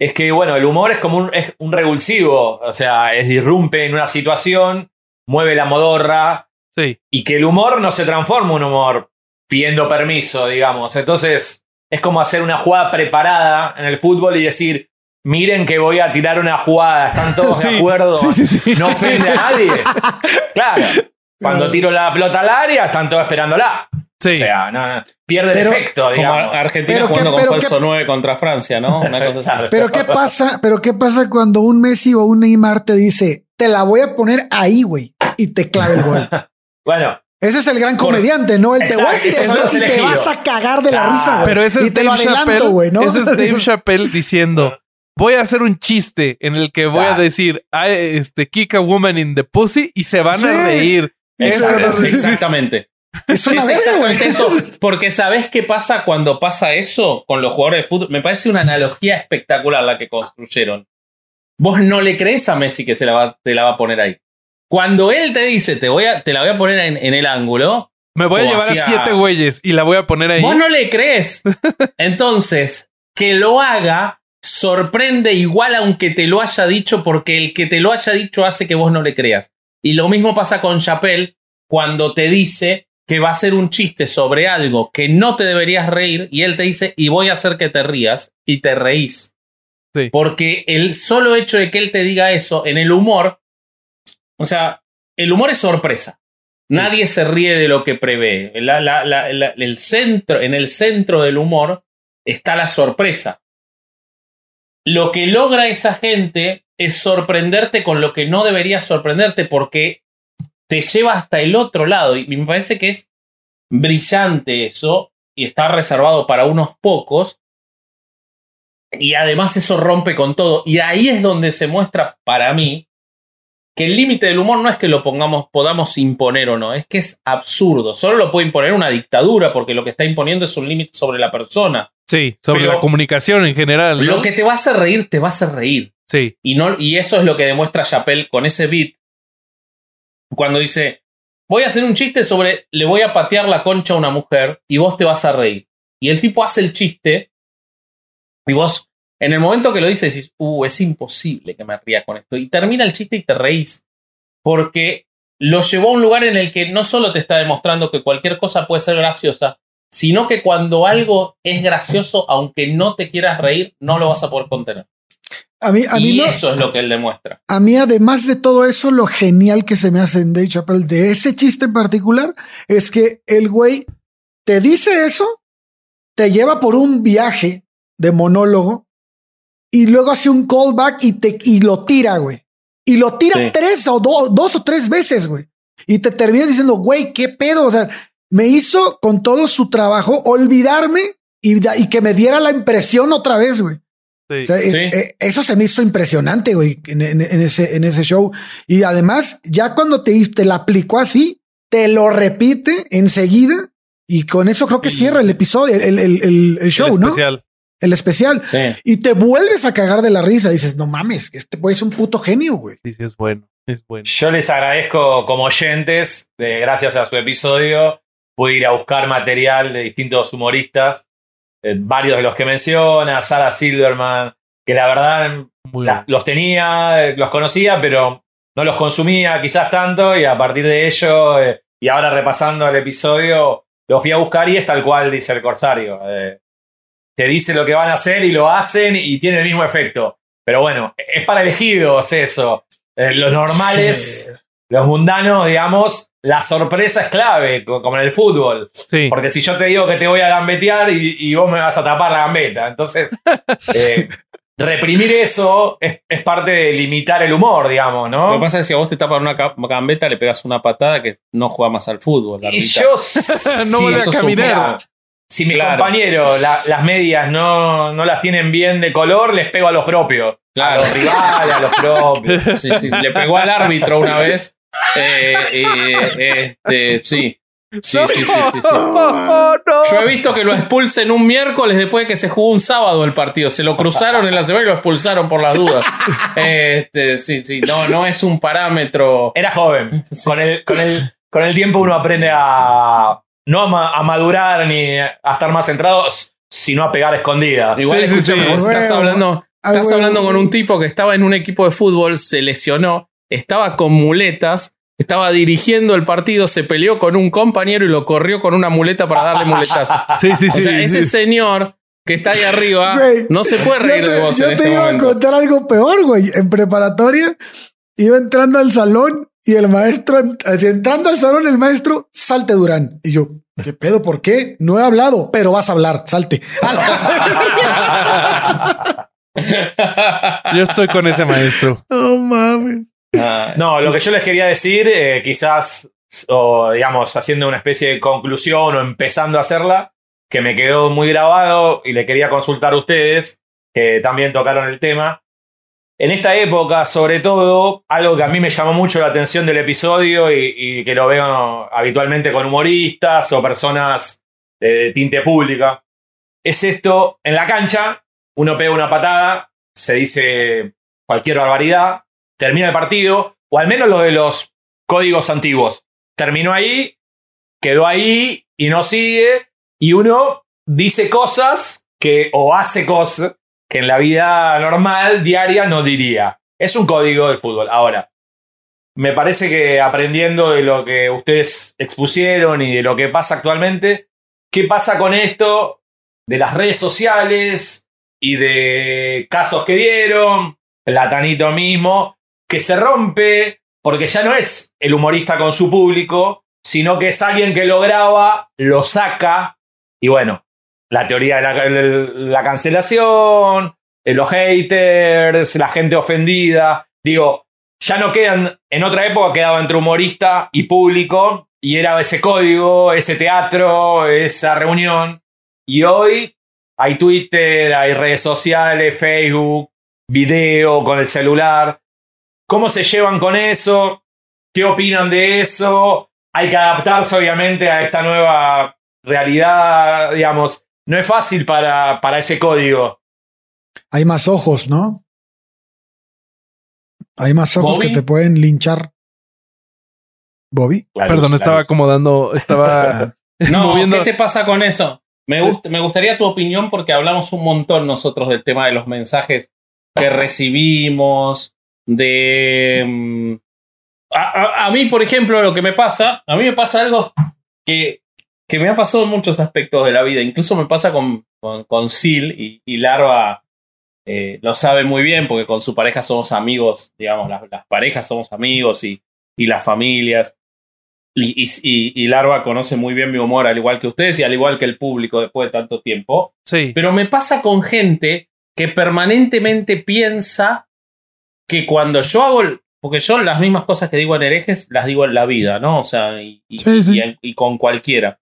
es que, bueno, el humor es como un, es un revulsivo. O sea, es irrumpe en una situación, mueve la modorra, Sí. y que el humor no se transforma en un humor pidiendo permiso, digamos. Entonces, es como hacer una jugada preparada en el fútbol y decir, miren que voy a tirar una jugada, ¿están todos Sí, de acuerdo? sí, sí, sí. No ofende a nadie. Claro. Cuando tiro la pelota al área, están todos esperándola. Sí. O sea, no, no, pierde Pero- el efecto, Como digamos. Argentina Pero jugando qué- con falso qué- 9 contra Francia, ¿no? Una cosa así. Pero qué pasa, pero qué pasa cuando un Messi o un Neymar te dice, te la voy a poner ahí, güey, y te clava el gol. Bueno, Ese es el gran comediante, ¿no? El te voy a Exacto, decir eso y te vas a cagar de la Claro. risa, güey. Pero ese y es te lo Dave adelanto, Chappelle. güey, ¿no? Ese es Dave Chappelle diciendo: Voy a hacer un chiste en el que voy a decir, I, este, kick a woman in the pussy y se van Sí. a reír. Exactamente. Es una Es verga, güey. exactamente eso. Porque ¿sabés qué pasa cuando pasa eso con los jugadores de fútbol? Me parece una analogía espectacular la que construyeron. Vos no le crees a Messi que se la va, te la va a poner ahí. Cuando él te dice, te, voy a, te la voy a poner en, en el ángulo, Me voy a llevar a siete güeyes y la voy a poner ahí. vos no le crees. Entonces, que lo haga sorprende igual aunque te lo haya dicho, porque el que te lo haya dicho hace que vos no le creas. Y lo mismo pasa con Chappelle cuando te dice que va a hacer un chiste sobre algo que no te deberías reír y él te dice y voy a hacer que te rías y te reís. Sí. Porque el solo hecho de que él te diga eso en el humor, o sea, el humor es sorpresa. Nadie se ríe de lo que prevé. La- la- la- la- el centro, en el centro del humor está la sorpresa. Lo que logra esa gente es sorprenderte con lo que no debería sorprenderte porque te lleva hasta el otro lado. Y me parece que es brillante eso y está reservado para unos pocos. Y además eso rompe con todo. Y ahí es donde se muestra para mí que el límite del humor no es que lo pongamos, podamos imponer o no, es que es absurdo. Solo lo puede imponer una dictadura porque lo que está imponiendo es un límite sobre la persona. Sí, sobre Pero- la comunicación en general. ¿no? Lo que te va a hacer reír, te va a hacer reír. Sí, Y, no, y eso es lo que demuestra Chappelle con ese beat. Cuando dice, voy a hacer un chiste sobre, le voy a patear la concha a una mujer y vos te vas a reír. Y el tipo hace el chiste y vos, en el momento que lo dices, decís, uh, es imposible que me ría con esto. Y termina el chiste y te reís. Porque lo llevó a un lugar en el que no solo te está demostrando que cualquier cosa puede ser graciosa, sino que cuando algo es gracioso, aunque no te quieras reír, no lo vas a poder contener. A mí, a mí y no- eso es lo que él demuestra. A mí, además de todo eso, lo genial que se me hace en Dave Chappelle de ese chiste en particular es que el güey te dice eso, te lleva por un viaje de monólogo y luego hace un callback y, te, y lo tira, güey. Y lo tira Sí. tres o do- dos o tres veces, güey. Y te terminas diciendo, güey, qué pedo. O sea, me hizo con todo su trabajo olvidarme y, y que me diera la impresión otra vez, güey. Sí. O sea, es- Sí. eh, eso se me hizo impresionante, güey, en, en- en ese, en ese show. Y además, ya cuando te, te la aplicó así, te lo repite enseguida. Y con eso creo que cierra el episodio, el, el- el- el show, El ¿no? especial. El especial. Sí. Y te vuelves a cagar de la risa. Dices, no mames, este güey es un puto genio, güey. Sí, sí, es bueno. Es bueno. Yo les agradezco como oyentes, de, gracias a su episodio, pude ir a buscar material de distintos humoristas, eh, varios de los que menciona, Sarah Silverman, que la verdad la- bueno. los tenía, eh, los conocía, pero no los consumía quizás tanto y a partir de ello, eh, y ahora repasando el episodio, lo fui a buscar y es tal cual dice el Corsario. eh, te dice lo que van a hacer y lo hacen y tiene el mismo efecto. Pero bueno, es para elegidos eso. Los normales, los mundanos, digamos, la sorpresa es clave, co- como en el fútbol. Sí. Porque si yo te digo que te voy a gambetear y, y vos me vas a tapar la gambeta. Entonces, eh, reprimir eso es, es parte de limitar el humor, digamos, Lo que ¿no? pasa es que si a vos te tapan una gambeta, le pegas una patada que no juega más al fútbol. la Y mitad. yo, No vuelve a caminar. si mis Claro. compañeros la- las medias no, no las tienen bien de color, les pego a los propios. Claro. A los rivales, a los propios. Sí, sí. Le pegó al árbitro una vez. Eh, eh, este, sí. Sí, sí, sí, sí, sí. No. Yo he visto que lo expulsen un miércoles después de que se jugó un sábado el partido. Se lo cruzaron en la semana y lo expulsaron por las dudas. Este, sí, sí. No, no es un parámetro. Era joven. Sí. Con, el, con, el, con el tiempo uno aprende a no a, ma- a madurar ni a estar más centrado, sino a pegar escondidas. Igual Sí, sí, escúchame, sí. vos Al estás hablando, estás hablando con un tipo que estaba en un equipo de fútbol, se lesionó, estaba con muletas, estaba dirigiendo el partido, se peleó con un compañero y lo corrió con una muleta para darle muletazo. Sí, sí, O sí. sea, ese sí. señor que está ahí arriba no se puede reír te, de vos yo en te este iba momento. a contar algo peor, güey. En preparatoria, iba entrando al salón y el maestro, así, entrando al salón, el maestro, salte Durán. Y yo, ¿qué pedo? ¿Por qué? No he hablado, pero vas a hablar, salte. Yo estoy con ese maestro. Ah, No, lo que yo les quería decir, eh, quizás o digamos, haciendo una especie de conclusión o empezando a hacerla, que me quedó muy grabado y le quería consultar a ustedes, que también tocaron el tema. En esta época, sobre todo, algo que a mí me llamó mucho la atención del episodio y, y que lo veo habitualmente con humoristas o personas de tinte pública, es esto, en la cancha, uno pega una patada, se dice cualquier barbaridad, termina el partido, o al menos lo de los códigos antiguos. Terminó ahí, quedó ahí y no sigue, y uno dice cosas que, o hace cosas que en la vida normal, diaria, no diría. Es un código del fútbol. Ahora, me parece que aprendiendo de lo que ustedes expusieron y de lo que pasa actualmente, ¿qué pasa con esto de las redes sociales y de casos que dieron? Platanito mismo, que se rompe porque ya no es el humorista con su público, sino que es alguien que lo graba, lo saca y bueno, la teoría de la, la cancelación, eh, los haters, la gente ofendida. Digo, ya no quedan, en otra época quedaba entre humorista y público y era ese código, ese teatro, esa reunión. Y hoy hay Twitter, hay redes sociales, Facebook, video con el celular. ¿Cómo se llevan con eso? ¿Qué opinan de eso? Hay que adaptarse obviamente a esta nueva realidad, digamos. No es fácil para, para ese código. Hay más ojos, ¿no? Hay más ojos Bobby. que te pueden linchar. Bobby. La Perdón, luz, estaba acomodando, estaba No, moviendo. ¿qué te pasa con eso? Me, gust- me gustaría tu opinión porque hablamos un montón nosotros del tema de los mensajes que recibimos, de... mm, A, a- a mí, por ejemplo, lo que me pasa, a mí me pasa algo que, que me ha pasado en muchos aspectos de la vida, incluso me pasa con, con, con Sil y, y Larva eh, lo sabe muy bien porque con su pareja somos amigos, digamos, las, las parejas somos amigos y, y las familias. Y, y, y- y Larva conoce muy bien mi humor, al igual que ustedes y al igual que el público después de tanto tiempo. Sí. Pero me pasa con gente que permanentemente piensa que cuando yo hago. Porque yo las mismas cosas que digo en herejes las digo en la vida, ¿no? O sea, y, y- Sí, sí. y y con cualquiera.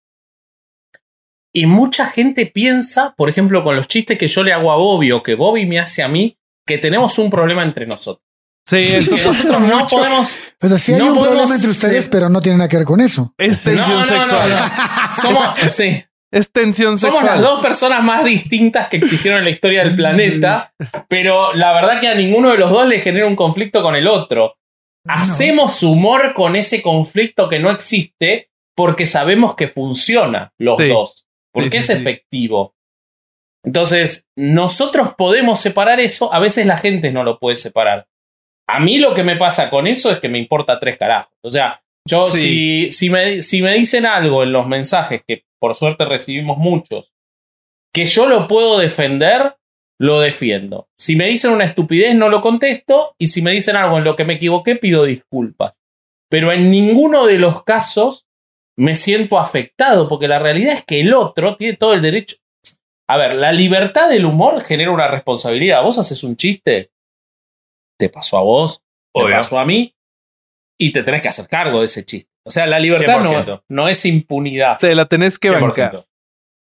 Y mucha gente piensa, por ejemplo, con los chistes que yo le hago a Bobby o que Bobby me hace a mí, que tenemos un problema entre nosotros. Sí, eso nosotros no mucho. podemos. O sea, sí hay No un podemos problema entre ustedes, ser- pero no tiene nada que ver con eso. es tensión No, no, no, sexual. no. Somos, sí. Es tensión Somos las sexual. dos personas más distintas que existieron en la historia del planeta, pero la verdad que a ninguno de los dos le genera un conflicto con el otro. Hacemos humor con ese conflicto que no existe porque sabemos que funciona los Sí. dos, porque Sí, es sí. efectivo. Entonces, nosotros podemos separar eso, a veces la gente no lo puede separar. A mí lo que me pasa con eso es que me importa tres carajos. O sea, yo Sí. si, si, me, si me dicen algo en los mensajes, que por suerte recibimos muchos, que yo lo puedo defender, lo defiendo. Si me dicen una estupidez, no lo contesto. Y si me dicen algo en lo que me equivoqué, pido disculpas. Pero en ninguno de los casos me siento afectado, porque la realidad es que el otro tiene todo el derecho. A ver, la libertad del humor genera una responsabilidad. Vos haces un chiste, te pasó a vos, te pasó a mí, y te tenés que hacer cargo de ese chiste. O sea, la libertad no, 100%. no es impunidad. Te la tenés que 100%. bancar. Tal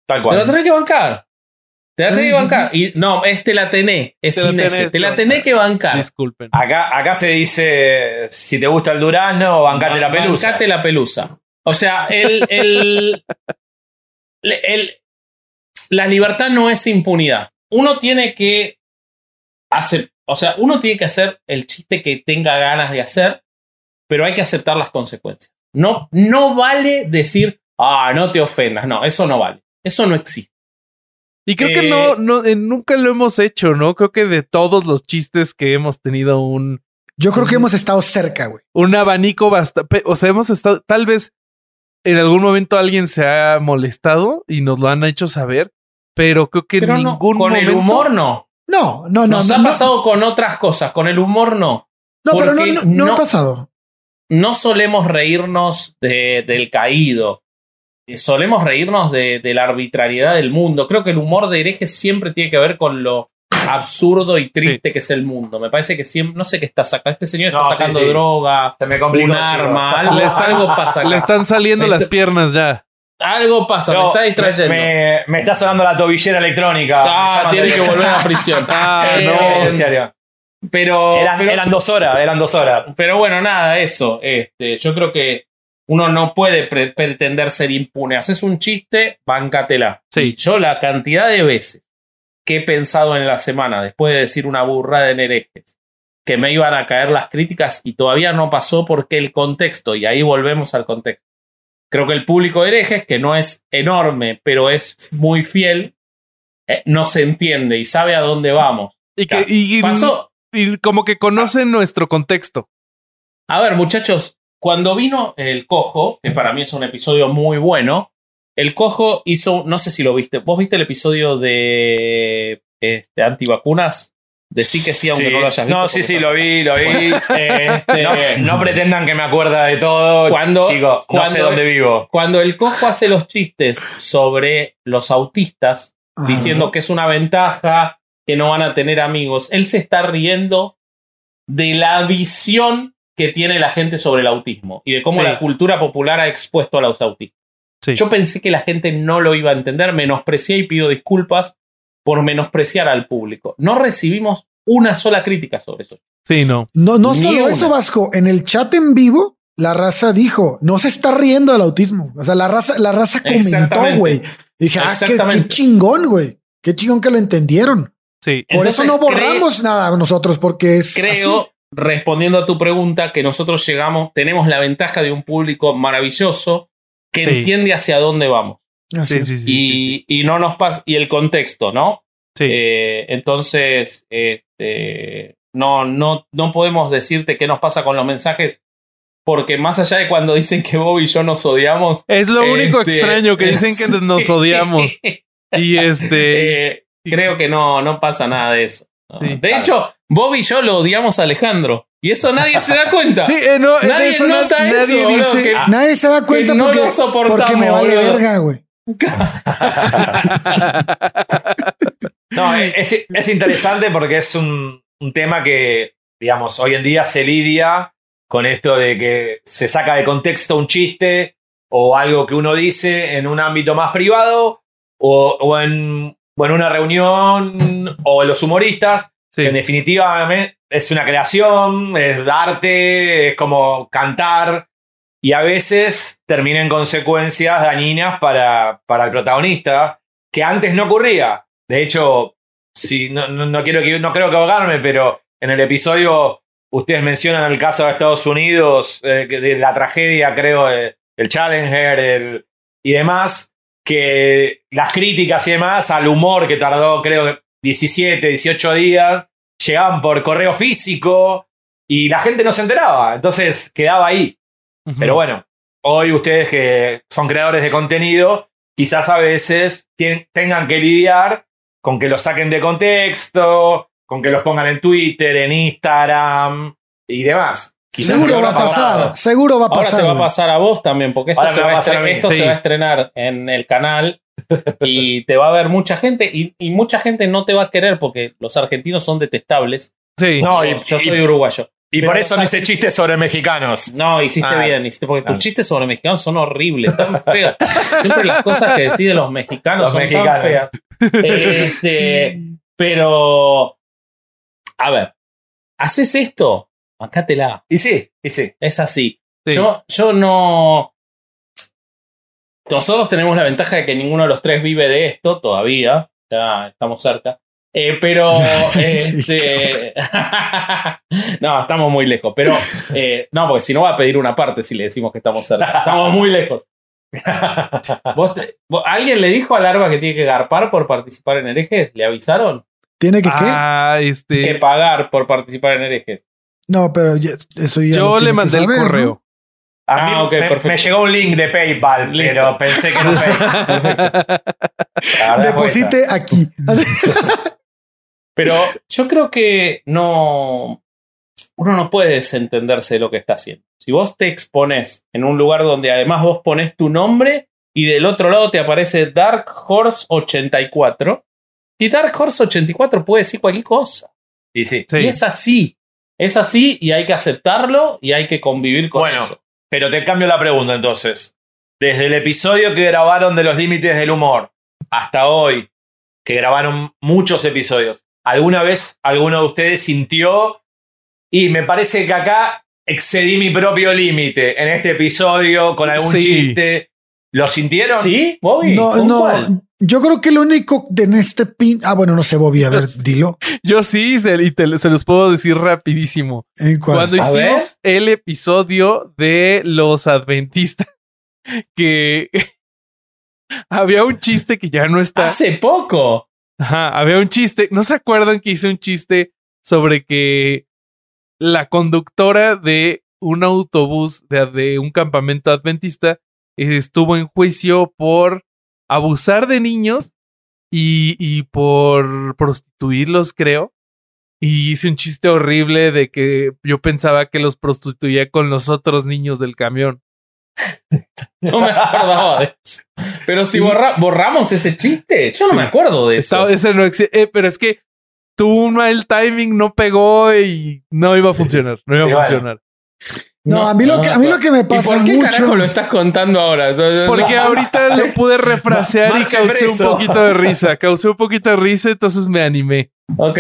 Te la cual. tenés que bancar. Te la tenés que bancar. Y no, es te la tenés. Es Te la ese. tenés Te la que tenés que bancar. Disculpen. Acá, acá se dice, si te gusta el durazno, bancate la pelusa. Bancate la pelusa. O sea, el, el, el- el- la libertad no es impunidad. Uno tiene que hacer, o sea, uno tiene que hacer el chiste que tenga ganas de hacer, pero hay que aceptar las consecuencias. No, no vale decir, ah, no te ofendas. No, eso no vale. Eso no existe. Y creo que Eh, no, no eh, nunca lo hemos hecho, ¿no? Creo que de todos los chistes que hemos tenido un, Yo creo que hemos estado cerca, güey. un abanico bastante. O sea, hemos estado. Tal vez en algún momento alguien se ha molestado y nos lo han hecho saber, pero creo que Pero en no, ningún con el humor no. No, no, no. Nos no, ha no. pasado con otras cosas, con el humor no. No, pero no, no, no no- ha pasado. No solemos reírnos de- del caído. Eh, Solemos reírnos de, de la arbitrariedad del mundo. Creo que el humor de herejes siempre tiene que ver con lo, absurdo y triste que es el mundo. Me parece que siempre, no sé qué está sacando. Este señor está No, sacando sí. droga, Se me complicó. un arma, algo, Le están- algo pasa acá. Le están saliendo Este- las piernas ya. Algo pasa, me está distrayendo. Me, me está sonando la tobillera electrónica. Ah, tiene que volver a prisión. Ah, Eh, no. En serio. Pero, Eran, pero, eran dos horas, eran dos horas. pero bueno, nada, eso. Este, yo creo que uno no puede pre- pretender ser impune. Haces un chiste, bancatela. Sí. Yo la cantidad de veces que he pensado en la semana, después de decir una burrada en herejes, que me iban a caer las críticas y todavía no pasó porque el contexto, y ahí volvemos al contexto. Creo que el público de herejes, que no es enorme, pero es muy fiel, eh, no se entiende y sabe a dónde vamos. Y que y, Pasó, y como que conocen nuestro contexto. A ver, muchachos, cuando vino el cojo, que para mí es un episodio muy bueno, el cojo hizo, no sé si lo viste, ¿vos viste el episodio de este, antivacunas? De sí que sí, aunque no lo hayas visto. No, sí, sí, lo vi, lo vi. Este, No, no pretendan que me acuerda de todo. Cuando- Chico, no cuando- sé dónde vivo. Cuando el cojo hace los chistes sobre los autistas, Ajá. diciendo que es una ventaja, que no van a tener amigos, él se está riendo de la visión que tiene la gente sobre el autismo y de cómo Sí. la cultura popular ha expuesto a los autistas. Sí. Yo pensé que la gente no lo iba a entender, menosprecié y pido disculpas por menospreciar al público. No recibimos una sola crítica sobre eso. Sí, no. No, no Ni solo una. eso, Vasco. En el chat en vivo, la raza dijo, no se está riendo del autismo. O sea, la raza, la raza comentó, güey. Dije, ah, qué chingón, güey. Qué chingón que lo entendieron. Sí. Por eso no borramos nada nosotros, porque es. Creo, respondiendo a tu pregunta, que nosotros llegamos, tenemos la ventaja de un público maravilloso que Sí. entiende hacia dónde vamos. así. Sí, y, y no nos pasa, y el contexto, ¿no? Sí. Eh, entonces, este, no, no, no podemos decirte qué nos pasa con los mensajes, porque más allá de cuando dicen que Bob y yo nos odiamos. es lo único este, extraño que dicen que nos odiamos. Y este. Eh, creo que no, no pasa nada de eso. ¿no? Sí. de hecho, Bob y yo lo odiamos a Alejandro. Y eso nadie se da cuenta. Sí, eh, no, Nadie eso nota eso, nadie boludo, dice. que- Nadie se da cuenta que no porque, lo soportamos, porque me vale boludo. verga, güey. No, es, es interesante porque es un, un tema que, digamos, hoy en día se lidia con esto de que se saca de contexto un chiste o algo que uno dice en un ámbito más privado o, o en, o en una reunión o los humoristas, Sí. que en definitiva es una creación, es arte, es como cantar y a veces termina en consecuencias dañinas para, para el protagonista, que antes no ocurría. De hecho, si no, no, no quiero que no creo que ahogarme, pero en el episodio ustedes mencionan el caso de Estados Unidos, eh, de la tragedia, creo, eh, el Challenger el- y demás, que las críticas y demás al humor que tardó, creo, 17, 18 días, llegaban por correo físico y la gente no se enteraba, entonces quedaba ahí. Pero bueno, hoy ustedes que son creadores de contenido, quizás a veces tengan que lidiar con que los saquen de contexto, con que los pongan en Twitter, en Instagram y demás. Quizás Seguro va a pasar. Seguro va a Ahora pasar. te va a pasar a vos también, porque esto, Ahora se va, va a esto Sí. se va a estrenar en el canal y te va a ver mucha gente y, y mucha gente no te va a querer porque los argentinos son detestables. Sí. No, y, Yo y- soy uruguayo. y por eso no hice chistes sobre mexicanos. No, hiciste Ah. bien, hiciste, porque tus Ah. chistes sobre mexicanos son horribles, tan feos. Siempre las cosas que decís de los mexicanos Los son mexicanos. tan feas. Este, pero, a ver, haces esto, bancátela. Y sí, y sí. Es así. Sí. Yo, yo no. Nosotros tenemos la ventaja de que ninguno de los tres vive de esto todavía. Ya estamos cerca. Eh, pero. este, no, estamos muy lejos. Pero. eh, no, porque si no va a pedir una parte si le decimos que estamos cerca. Estamos muy lejos. ¿Vos te- vos- ¿Alguien le dijo a Larva que tiene que garpar por participar en herejes? ¿Le avisaron? ¿Tiene que qué? Ah, Que este. pagar por participar en herejes. No, pero ya- eso ya. Yo le mandé el saber, ¿no? correo. A mí Ah, ok, me, perfecto. me llegó un link de PayPal, Listo. pero pensé que no fue Deposite aquí. Pero yo creo que no. Uno no puede desentenderse de lo que está haciendo. Si vos te expones en un lugar donde además vos pones tu nombre y del otro lado te aparece Dark Horse 84, Y Dark Horse 84 puede decir cualquier cosa. Y sí. Sí. Y es así. Es así y hay que aceptarlo y hay que convivir con Bueno. eso. Pero te cambio la pregunta entonces. Desde el episodio que grabaron de los límites del humor hasta hoy, que grabaron muchos episodios, ¿alguna vez alguno de ustedes sintió y me parece que acá excedí mi propio límite en este episodio con algún Sí. chiste? ¿Lo sintieron? ¿Sí? Bobby. No, ¿Con no. cuál? Yo creo que lo único de en este pin. Ah, bueno, no sé, Bobby. A ver, dilo. Yo sí, se, y te- se los puedo decir rapidísimo. ¿En cuál? Cuando hicimos el episodio de los adventistas, que había un chiste que ya no está. Hace poco. Ajá, había un chiste. ¿No se acuerdan que hice un chiste sobre que la conductora de un autobús de, de un campamento adventista estuvo en juicio por abusar de niños y, y por prostituirlos, creo? Y hice un chiste horrible de que yo pensaba que los prostituía con los otros niños del camión. No me acordaba de eso. Pero si Sí. borra- borramos ese chiste, yo no Sí. me acuerdo de eso. Ese no exi- eh, pero es que un mal timing, no pegó y no iba a funcionar. No iba a bueno. No, a mí lo que- a mí lo que me ¿Y pasa por qué mucho- carajo lo estás contando ahora? Porque ahorita lo pude refrasear y causé un poquito de risa. Causé un poquito de risa, entonces me animé. Ok.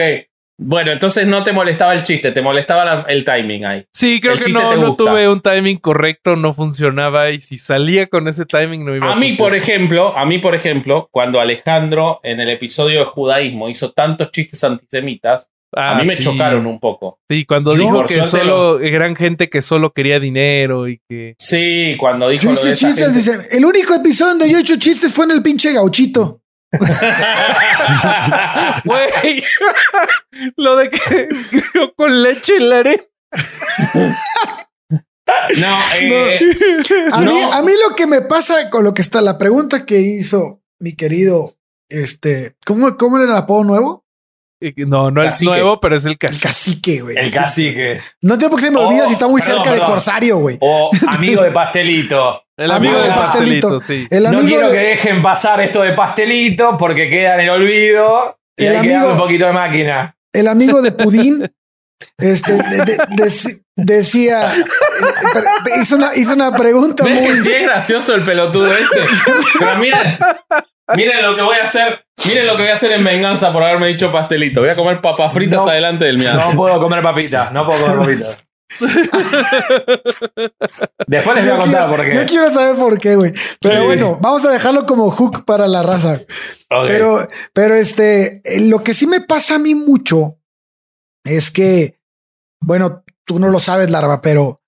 Bueno, entonces no te molestaba el chiste, te molestaba la- el timing ahí. Sí, creo El que no, tuve un timing correcto, no funcionaba y si salía con ese timing no iba a A mí, por ejemplo, a mí, por ejemplo, cuando Alejandro en el episodio de judaísmo hizo tantos chistes antisemitas, a mí me sí. chocaron un poco. Sí, cuando Yo, dijo que solo eran gente que solo quería dinero y que Sí, cuando dijo Yo lo de hice esa chistes, gente- dice, el único episodio donde yo he hecho chistes fue en el pinche gauchito. Güey, lo de que escribió con leche en la arena. no, eh, A, No. mí, a mí lo que me pasa con lo que está, la pregunta que hizo mi querido, este, ¿cómo, cómo era el apodo nuevo? Eh, No, no es Cacique. nuevo, pero es el El cacique. cacique, güey. El cacique. No entiendo por qué se me Oh, olvida si está muy perdón, cerca de perdón. Corsario, güey. O amigo de pastelito. El Amigo del pastelito, pastelito. sí. El no quiero de- que dejen pasar esto de pastelito porque queda en el olvido y El hay que darle amigo- un poquito de máquina. el amigo de Pudín, este, de- de- deci- decía, hizo una, hizo una pregunta ¿Ves que muy... sí es gracioso el pelotudo este? Pero miren, miren lo que voy a hacer. Miren lo que voy a hacer en venganza por haberme dicho pastelito. Voy a comer papas fritas No. adelante del mío. No puedo comer papitas, no puedo comer papitas. Después les voy a contar quiero, por qué. yo quiero saber por qué, güey. Pero Sí. bueno, vamos a dejarlo como hook para la raza. Pero, pero este, lo que sí me pasa a mí mucho es que, bueno, tú no lo sabes, Larva, pero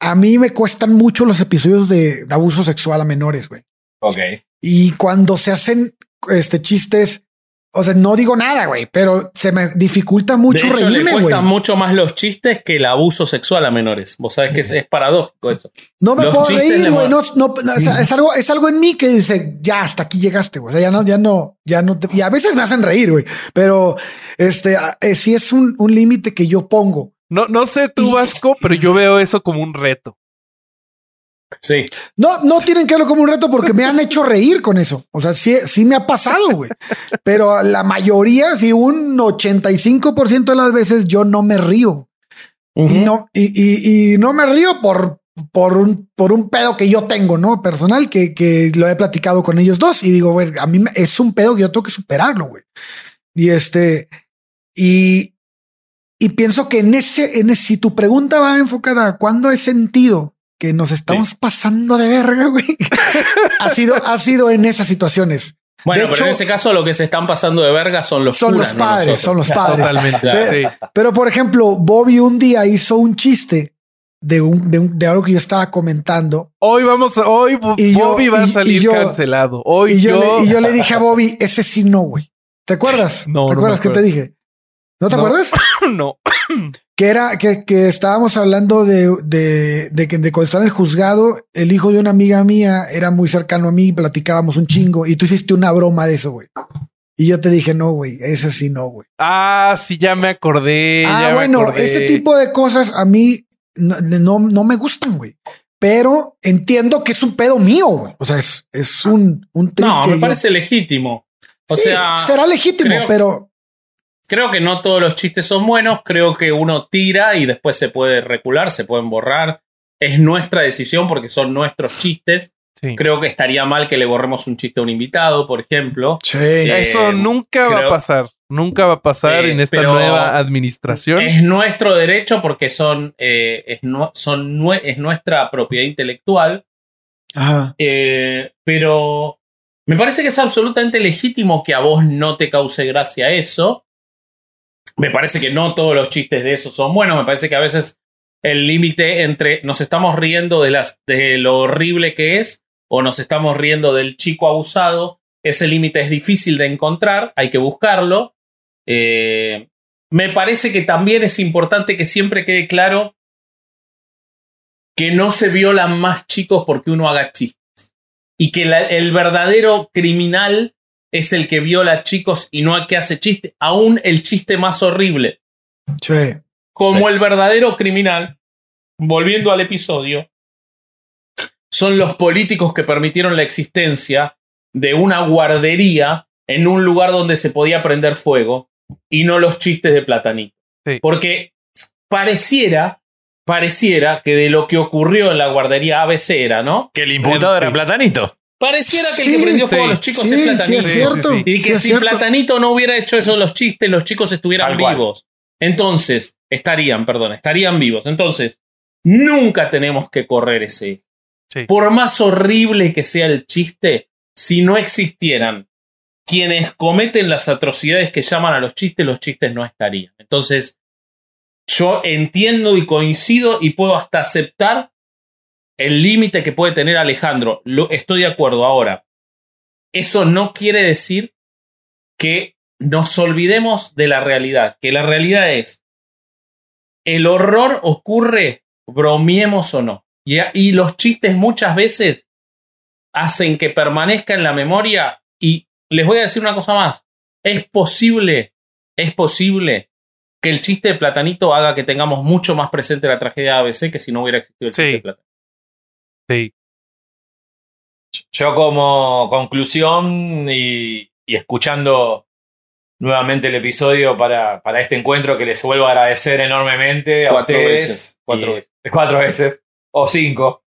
a mí me cuestan mucho los episodios de abuso sexual a menores, güey. Ok. Y cuando se hacen este chistes, o sea, no digo nada, güey, pero se me dificulta mucho de hecho, le reírme, güey. cuestan mucho más los chistes que el abuso sexual a menores. Vos sabés que es, es paradójico eso. No me los puedo reír, le güey. No, no, no, o sea, es algo, es algo en mí que dice, ya hasta aquí llegaste, güey. O sea, ya no, ya no, ya no. te- y a veces me hacen reír, güey. Pero este eh, sí es un, un límite que yo pongo. No, no sé tú, Y- Vasco, pero yo veo eso como un reto. Sí. No, no tienen que verlo como un reto porque me han hecho reír con eso. O sea, sí, sí me ha pasado, güey. Pero la mayoría, sí, un 85% de las veces yo no me río. Y no, y, y, y no me río por, por un, por un pedo que yo tengo, ¿no? Personal, que, que lo he platicado con ellos dos y digo, güey, a mí me- es un pedo que yo tengo que superarlo, güey. Y este, y, y pienso que en ese, en ese, si tu pregunta va enfocada a cuándo he sentido que nos estamos pasando de verga, güey, ha sido, ha sido en esas situaciones. Bueno, De pero hecho- en ese caso lo que se están pasando de verga son los Son curas, los no padres, son los padres. Totalmente. Sí. Pero por ejemplo, Bobby un día hizo un chiste de un, de, un- de algo que yo estaba comentando Hoy vamos a, hoy Bo- Y yo- Bobby va a y salir yo- cancelado. Hoy y yo, yo, le, y yo le dije a Bobby, ese sí no, güey. ¿Te acuerdas? No, ¿Te no acuerdas me que te dije? ¿No te No. acuerdas? no. Que era que, que estábamos hablando de, de, de que de cuando estaba en el juzgado, el hijo de una amiga mía era muy cercano a mí, platicábamos un chingo y tú hiciste una broma de eso, güey. Y yo te dije, no, güey, ese sí no, güey. Ah, sí, ya me acordé. Ah, ya me bueno, acordé. este tipo de cosas a mí no, no, no me gustan, güey. Pero entiendo que es un pedo mío, güey. O sea, es, es un, un No, me yo- parece legítimo. O Sí, sea, será legítimo, creo- pero creo que no todos los chistes son buenos. Creo que uno tira y después se puede recular, se pueden borrar. Es nuestra decisión porque son nuestros chistes. Sí. Creo que estaría mal que le borremos un chiste a un invitado, por ejemplo. sí. Eso Eh, nunca va a pasar. Nunca va a pasar Eh, en esta nueva administración. Es nuestro derecho porque son, eh, es, nu- son nue- es nuestra propiedad intelectual. Ajá. Eh, pero me parece que es absolutamente legítimo que a vos no te cause gracia eso. Me parece que no todos los chistes de eso son buenos. Me parece que a veces el límite entre nos estamos riendo de, las, de lo horrible que es o nos estamos riendo del chico abusado, ese límite es difícil de encontrar, hay que buscarlo. Eh, me parece que también es importante que siempre quede claro que no se violan más chicos porque uno haga chistes. Y que el verdadero criminal es el que viola chicos y no el que hace chiste. Aún el chiste más horrible. Sí. Como el verdadero criminal, volviendo al episodio, son los políticos que permitieron la existencia de una guardería en un lugar donde se podía prender fuego y no los chistes de Platanito. Sí. Porque pareciera, pareciera que de lo que ocurrió en la guardería ABC era, ¿no? Que el imputado era Platanito. Pareciera que el que prendió fuego a los chicos sí, es sí, Platanito. es Sí, cierto. sí, sí. Y que Sí, es si cierto. Platanito no hubiera hecho eso los chistes, los chicos estuvieran cual. vivos. Entonces, estarían, perdón, estarían vivos. Entonces, nunca tenemos que correr ese. Sí. Por más horrible que sea el chiste, si no existieran quienes cometen las atrocidades que llaman a los chistes, los chistes no estarían. Entonces, yo entiendo y coincido y puedo hasta aceptar el límite que puede tener Alejandro. Lo, estoy de acuerdo ahora. Eso no quiere decir que nos olvidemos de la realidad, que la realidad es, el horror ocurre, bromiemos o no. Y, y los chistes muchas veces hacen que permanezca en la memoria y les voy a decir una cosa más, es posible, es posible que el chiste de Platanito haga que tengamos mucho más presente la tragedia de ABC que si no hubiera existido el Sí. chiste de Platanito. Sí. Yo como conclusión y, y escuchando nuevamente el episodio para, para este encuentro que les vuelvo a agradecer enormemente a Cuatro ustedes. veces, cuatro Y- veces. Cuatro veces. O cinco.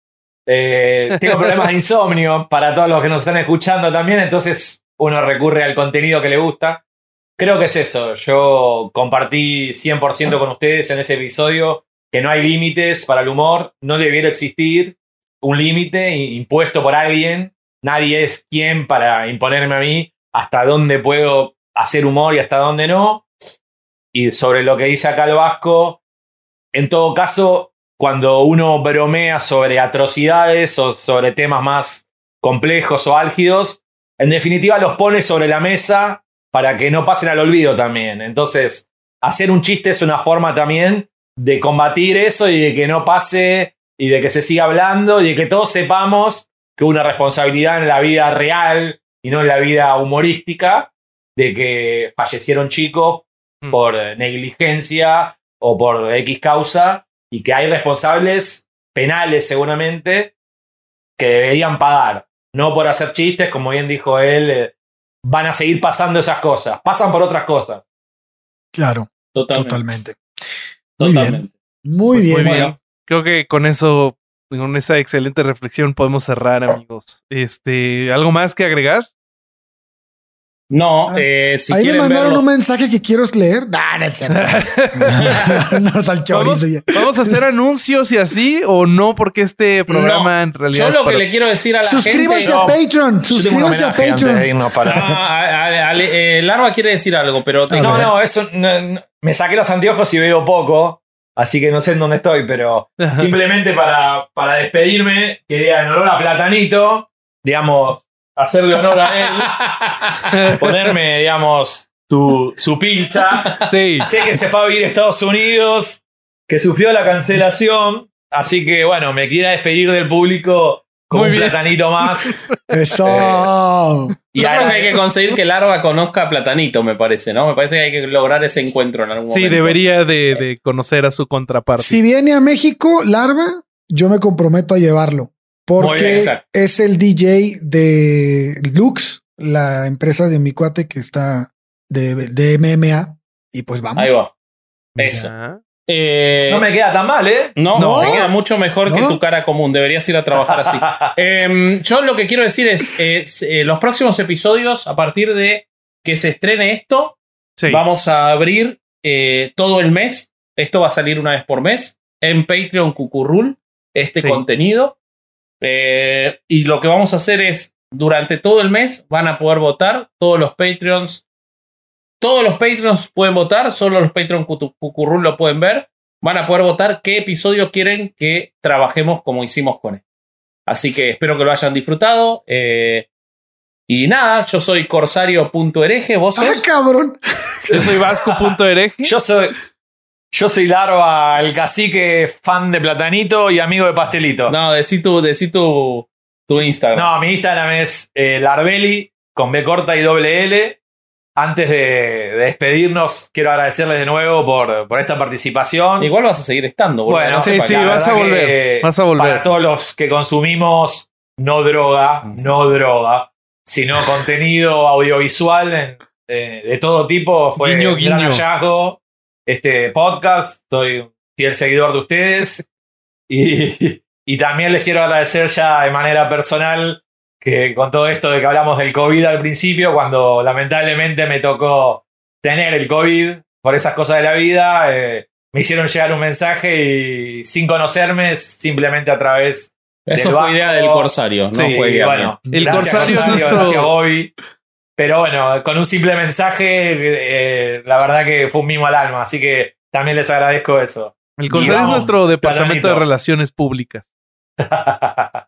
Eh, tengo problemas de insomnio para todos los que nos están escuchando también, entonces uno recurre al contenido que le gusta. Creo que es eso. Yo compartí 100% con ustedes en ese episodio que no hay límites para el humor, no debiera existir un límite impuesto por alguien. Nadie es quien para imponerme a mí hasta dónde puedo hacer humor y hasta dónde no. Y sobre lo que dice acá el Vasco, en todo caso, cuando uno bromea sobre atrocidades o sobre temas más complejos o álgidos, en definitiva los pone sobre la mesa para que no pasen al olvido también. Entonces, hacer un chiste es una forma también de combatir eso y de que no pase y de que se siga hablando y de que todos sepamos que una responsabilidad en la vida real y no en la vida humorística de que fallecieron chicos Mm. por negligencia o por X causa y que hay responsables penales seguramente que deberían pagar, no por hacer chistes, como bien dijo él, eh, van a seguir pasando esas cosas, pasan por otras cosas. Claro, Totalmente. totalmente. Muy bien. totalmente. Muy Pues bien. muy bien. Bueno. Creo que con eso, con esa excelente reflexión, podemos cerrar, amigos. Este, ¿algo más que agregar? No, Ah, eh, si Ahí me mandaron verlo- un mensaje que quiero leer. Nah, no es no, ¿Vamos, ya. vamos a hacer anuncios y así o no? Porque este programa en realidad Yo es lo que para- le quiero decir a la Suscríbanse gente. a No. Patreon. Suscríbanse a Patreon. Ale- eh, Larva quiere decir algo, pero No, ver. no, eso no- no- me saqué los anteojos y veo poco, así que no sé en dónde estoy, pero simplemente para, para despedirme, quería en honor a Platanito, digamos, hacerle honor a él, ponerme, digamos, tu, su pilcha. Sí. Sé que se fue a vivir a Estados Unidos, que sufrió la cancelación, así que bueno, me quería despedir del público con Muy un bien. platanito más. Eso. Y Yo creo ahora- que hay que conseguir que Larva conozca a Platanito, me parece, ¿no? Me parece que hay que lograr ese encuentro en algún Sí, momento. debería de, de conocer a su contraparte. Si viene a México, Larva, yo me comprometo a llevarlo. Bien, Porque exacto. es el DJ de Lux, la empresa de mi cuate que está de, de MMA. Y pues vamos. Ahí va. Eso. Ya. Eh, No me queda tan mal, ¿eh? No, No. te queda mucho mejor que tu cara común. Deberías ir a trabajar así. Em, yo lo que quiero decir es, eh, eh, los próximos episodios, a partir de que se estrene esto, Sí. vamos a abrir eh, todo el mes. Esto va a salir una vez por mes en Patreon Cucurrul, este Sí. contenido. Eh, y lo que vamos a hacer es, durante todo el mes, van a poder votar todos los Patreons. Todos los Patreons pueden votar, solo los Patreon Cutu- Cucurrul lo pueden ver. Van a poder votar qué episodio quieren que trabajemos como hicimos con él. Así que espero que lo hayan disfrutado. eh, y nada, yo soy corsario.hereje, vos Ah, sos. cabrón. Yo soy vasco.hereje. Yo soy. Yo soy Larva, el cacique fan de Platanito y amigo de Pastelito. No, No, decí tu, decí tu, tu Instagram. mi Instagram es eh, Larveli con B corta y doble L. Antes de, de despedirnos, quiero agradecerles de nuevo por, por esta participación. Igual vas a seguir estando, boludo, Bueno, no sí, sí, vas a volver, que vas a volver. Para todos los que consumimos no droga, no droga, sino contenido audiovisual en- eh, de todo tipo. Fue Guiño, un gran guiño. hallazgo este podcast. Soy un fiel seguidor de ustedes. Y, y también les quiero agradecer ya de manera personal que con todo esto de que hablamos del COVID al principio, cuando lamentablemente me tocó tener el COVID por esas cosas de la vida, eh, me hicieron llegar un mensaje y sin conocerme, simplemente a través Eso del fue idea del corsario, no Sí, fue idea bueno, El Corsario es nuestro- Bobby. Pero bueno, con un simple mensaje, eh, la verdad que fue un mimo al alma. Así que también les agradezco eso. El Corsario es nuestro departamento de relaciones públicas.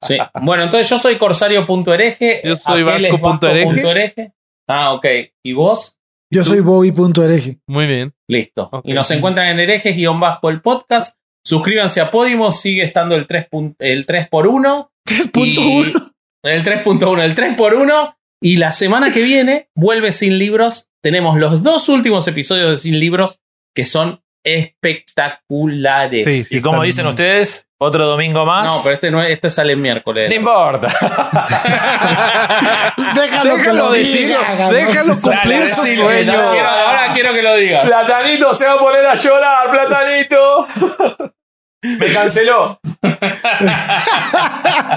Sí. Bueno, entonces yo soy corsario.hereje. Yo soy vasco.hereje. Ah, ok. ¿Y vos? Yo soy Bobby.hereje. Muy bien. Listo. Y nos encuentran en herejes-bajo el podcast. Suscríbanse a Podimo, sigue estando el 3, pun- el 3x1. 3.1. El 3.1, el 3x1. Y la semana que viene vuelve Sin Libros. Tenemos los dos últimos episodios de Sin Libros que son espectaculares. Sí, sí. y como dicen ustedes, otro domingo más. No, pero este, no, este sale el miércoles. no importa. Déjalo, que lo diga, cabrón. Déjalo cumplir Dale, su sueño. quiero- ahora quiero que lo digas. Platanito se va a poner a llorar, Platanito. Me canceló.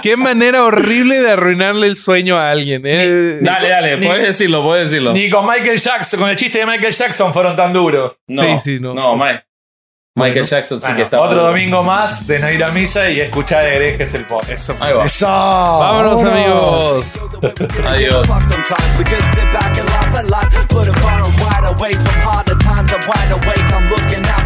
Qué manera horrible de arruinarle el sueño a alguien. ¿eh? Dale, dale, Ni- puedes decirlo, puedes decirlo. Ni con Michael Jackson, con el chiste de Michael Jackson fueron tan duros. No, Sí, sí, no. no, Mike. Michael Bueno, Jackson sí Bueno, que está. otro domingo más de no ir a misa y escuchar herejes el podcast. Ahí va. Eso. Vámonos, amigos. Adiós. Sometimes we just sit back and laugh at life. Put a far and wide away from harder times. I'm wide awake. I'm looking out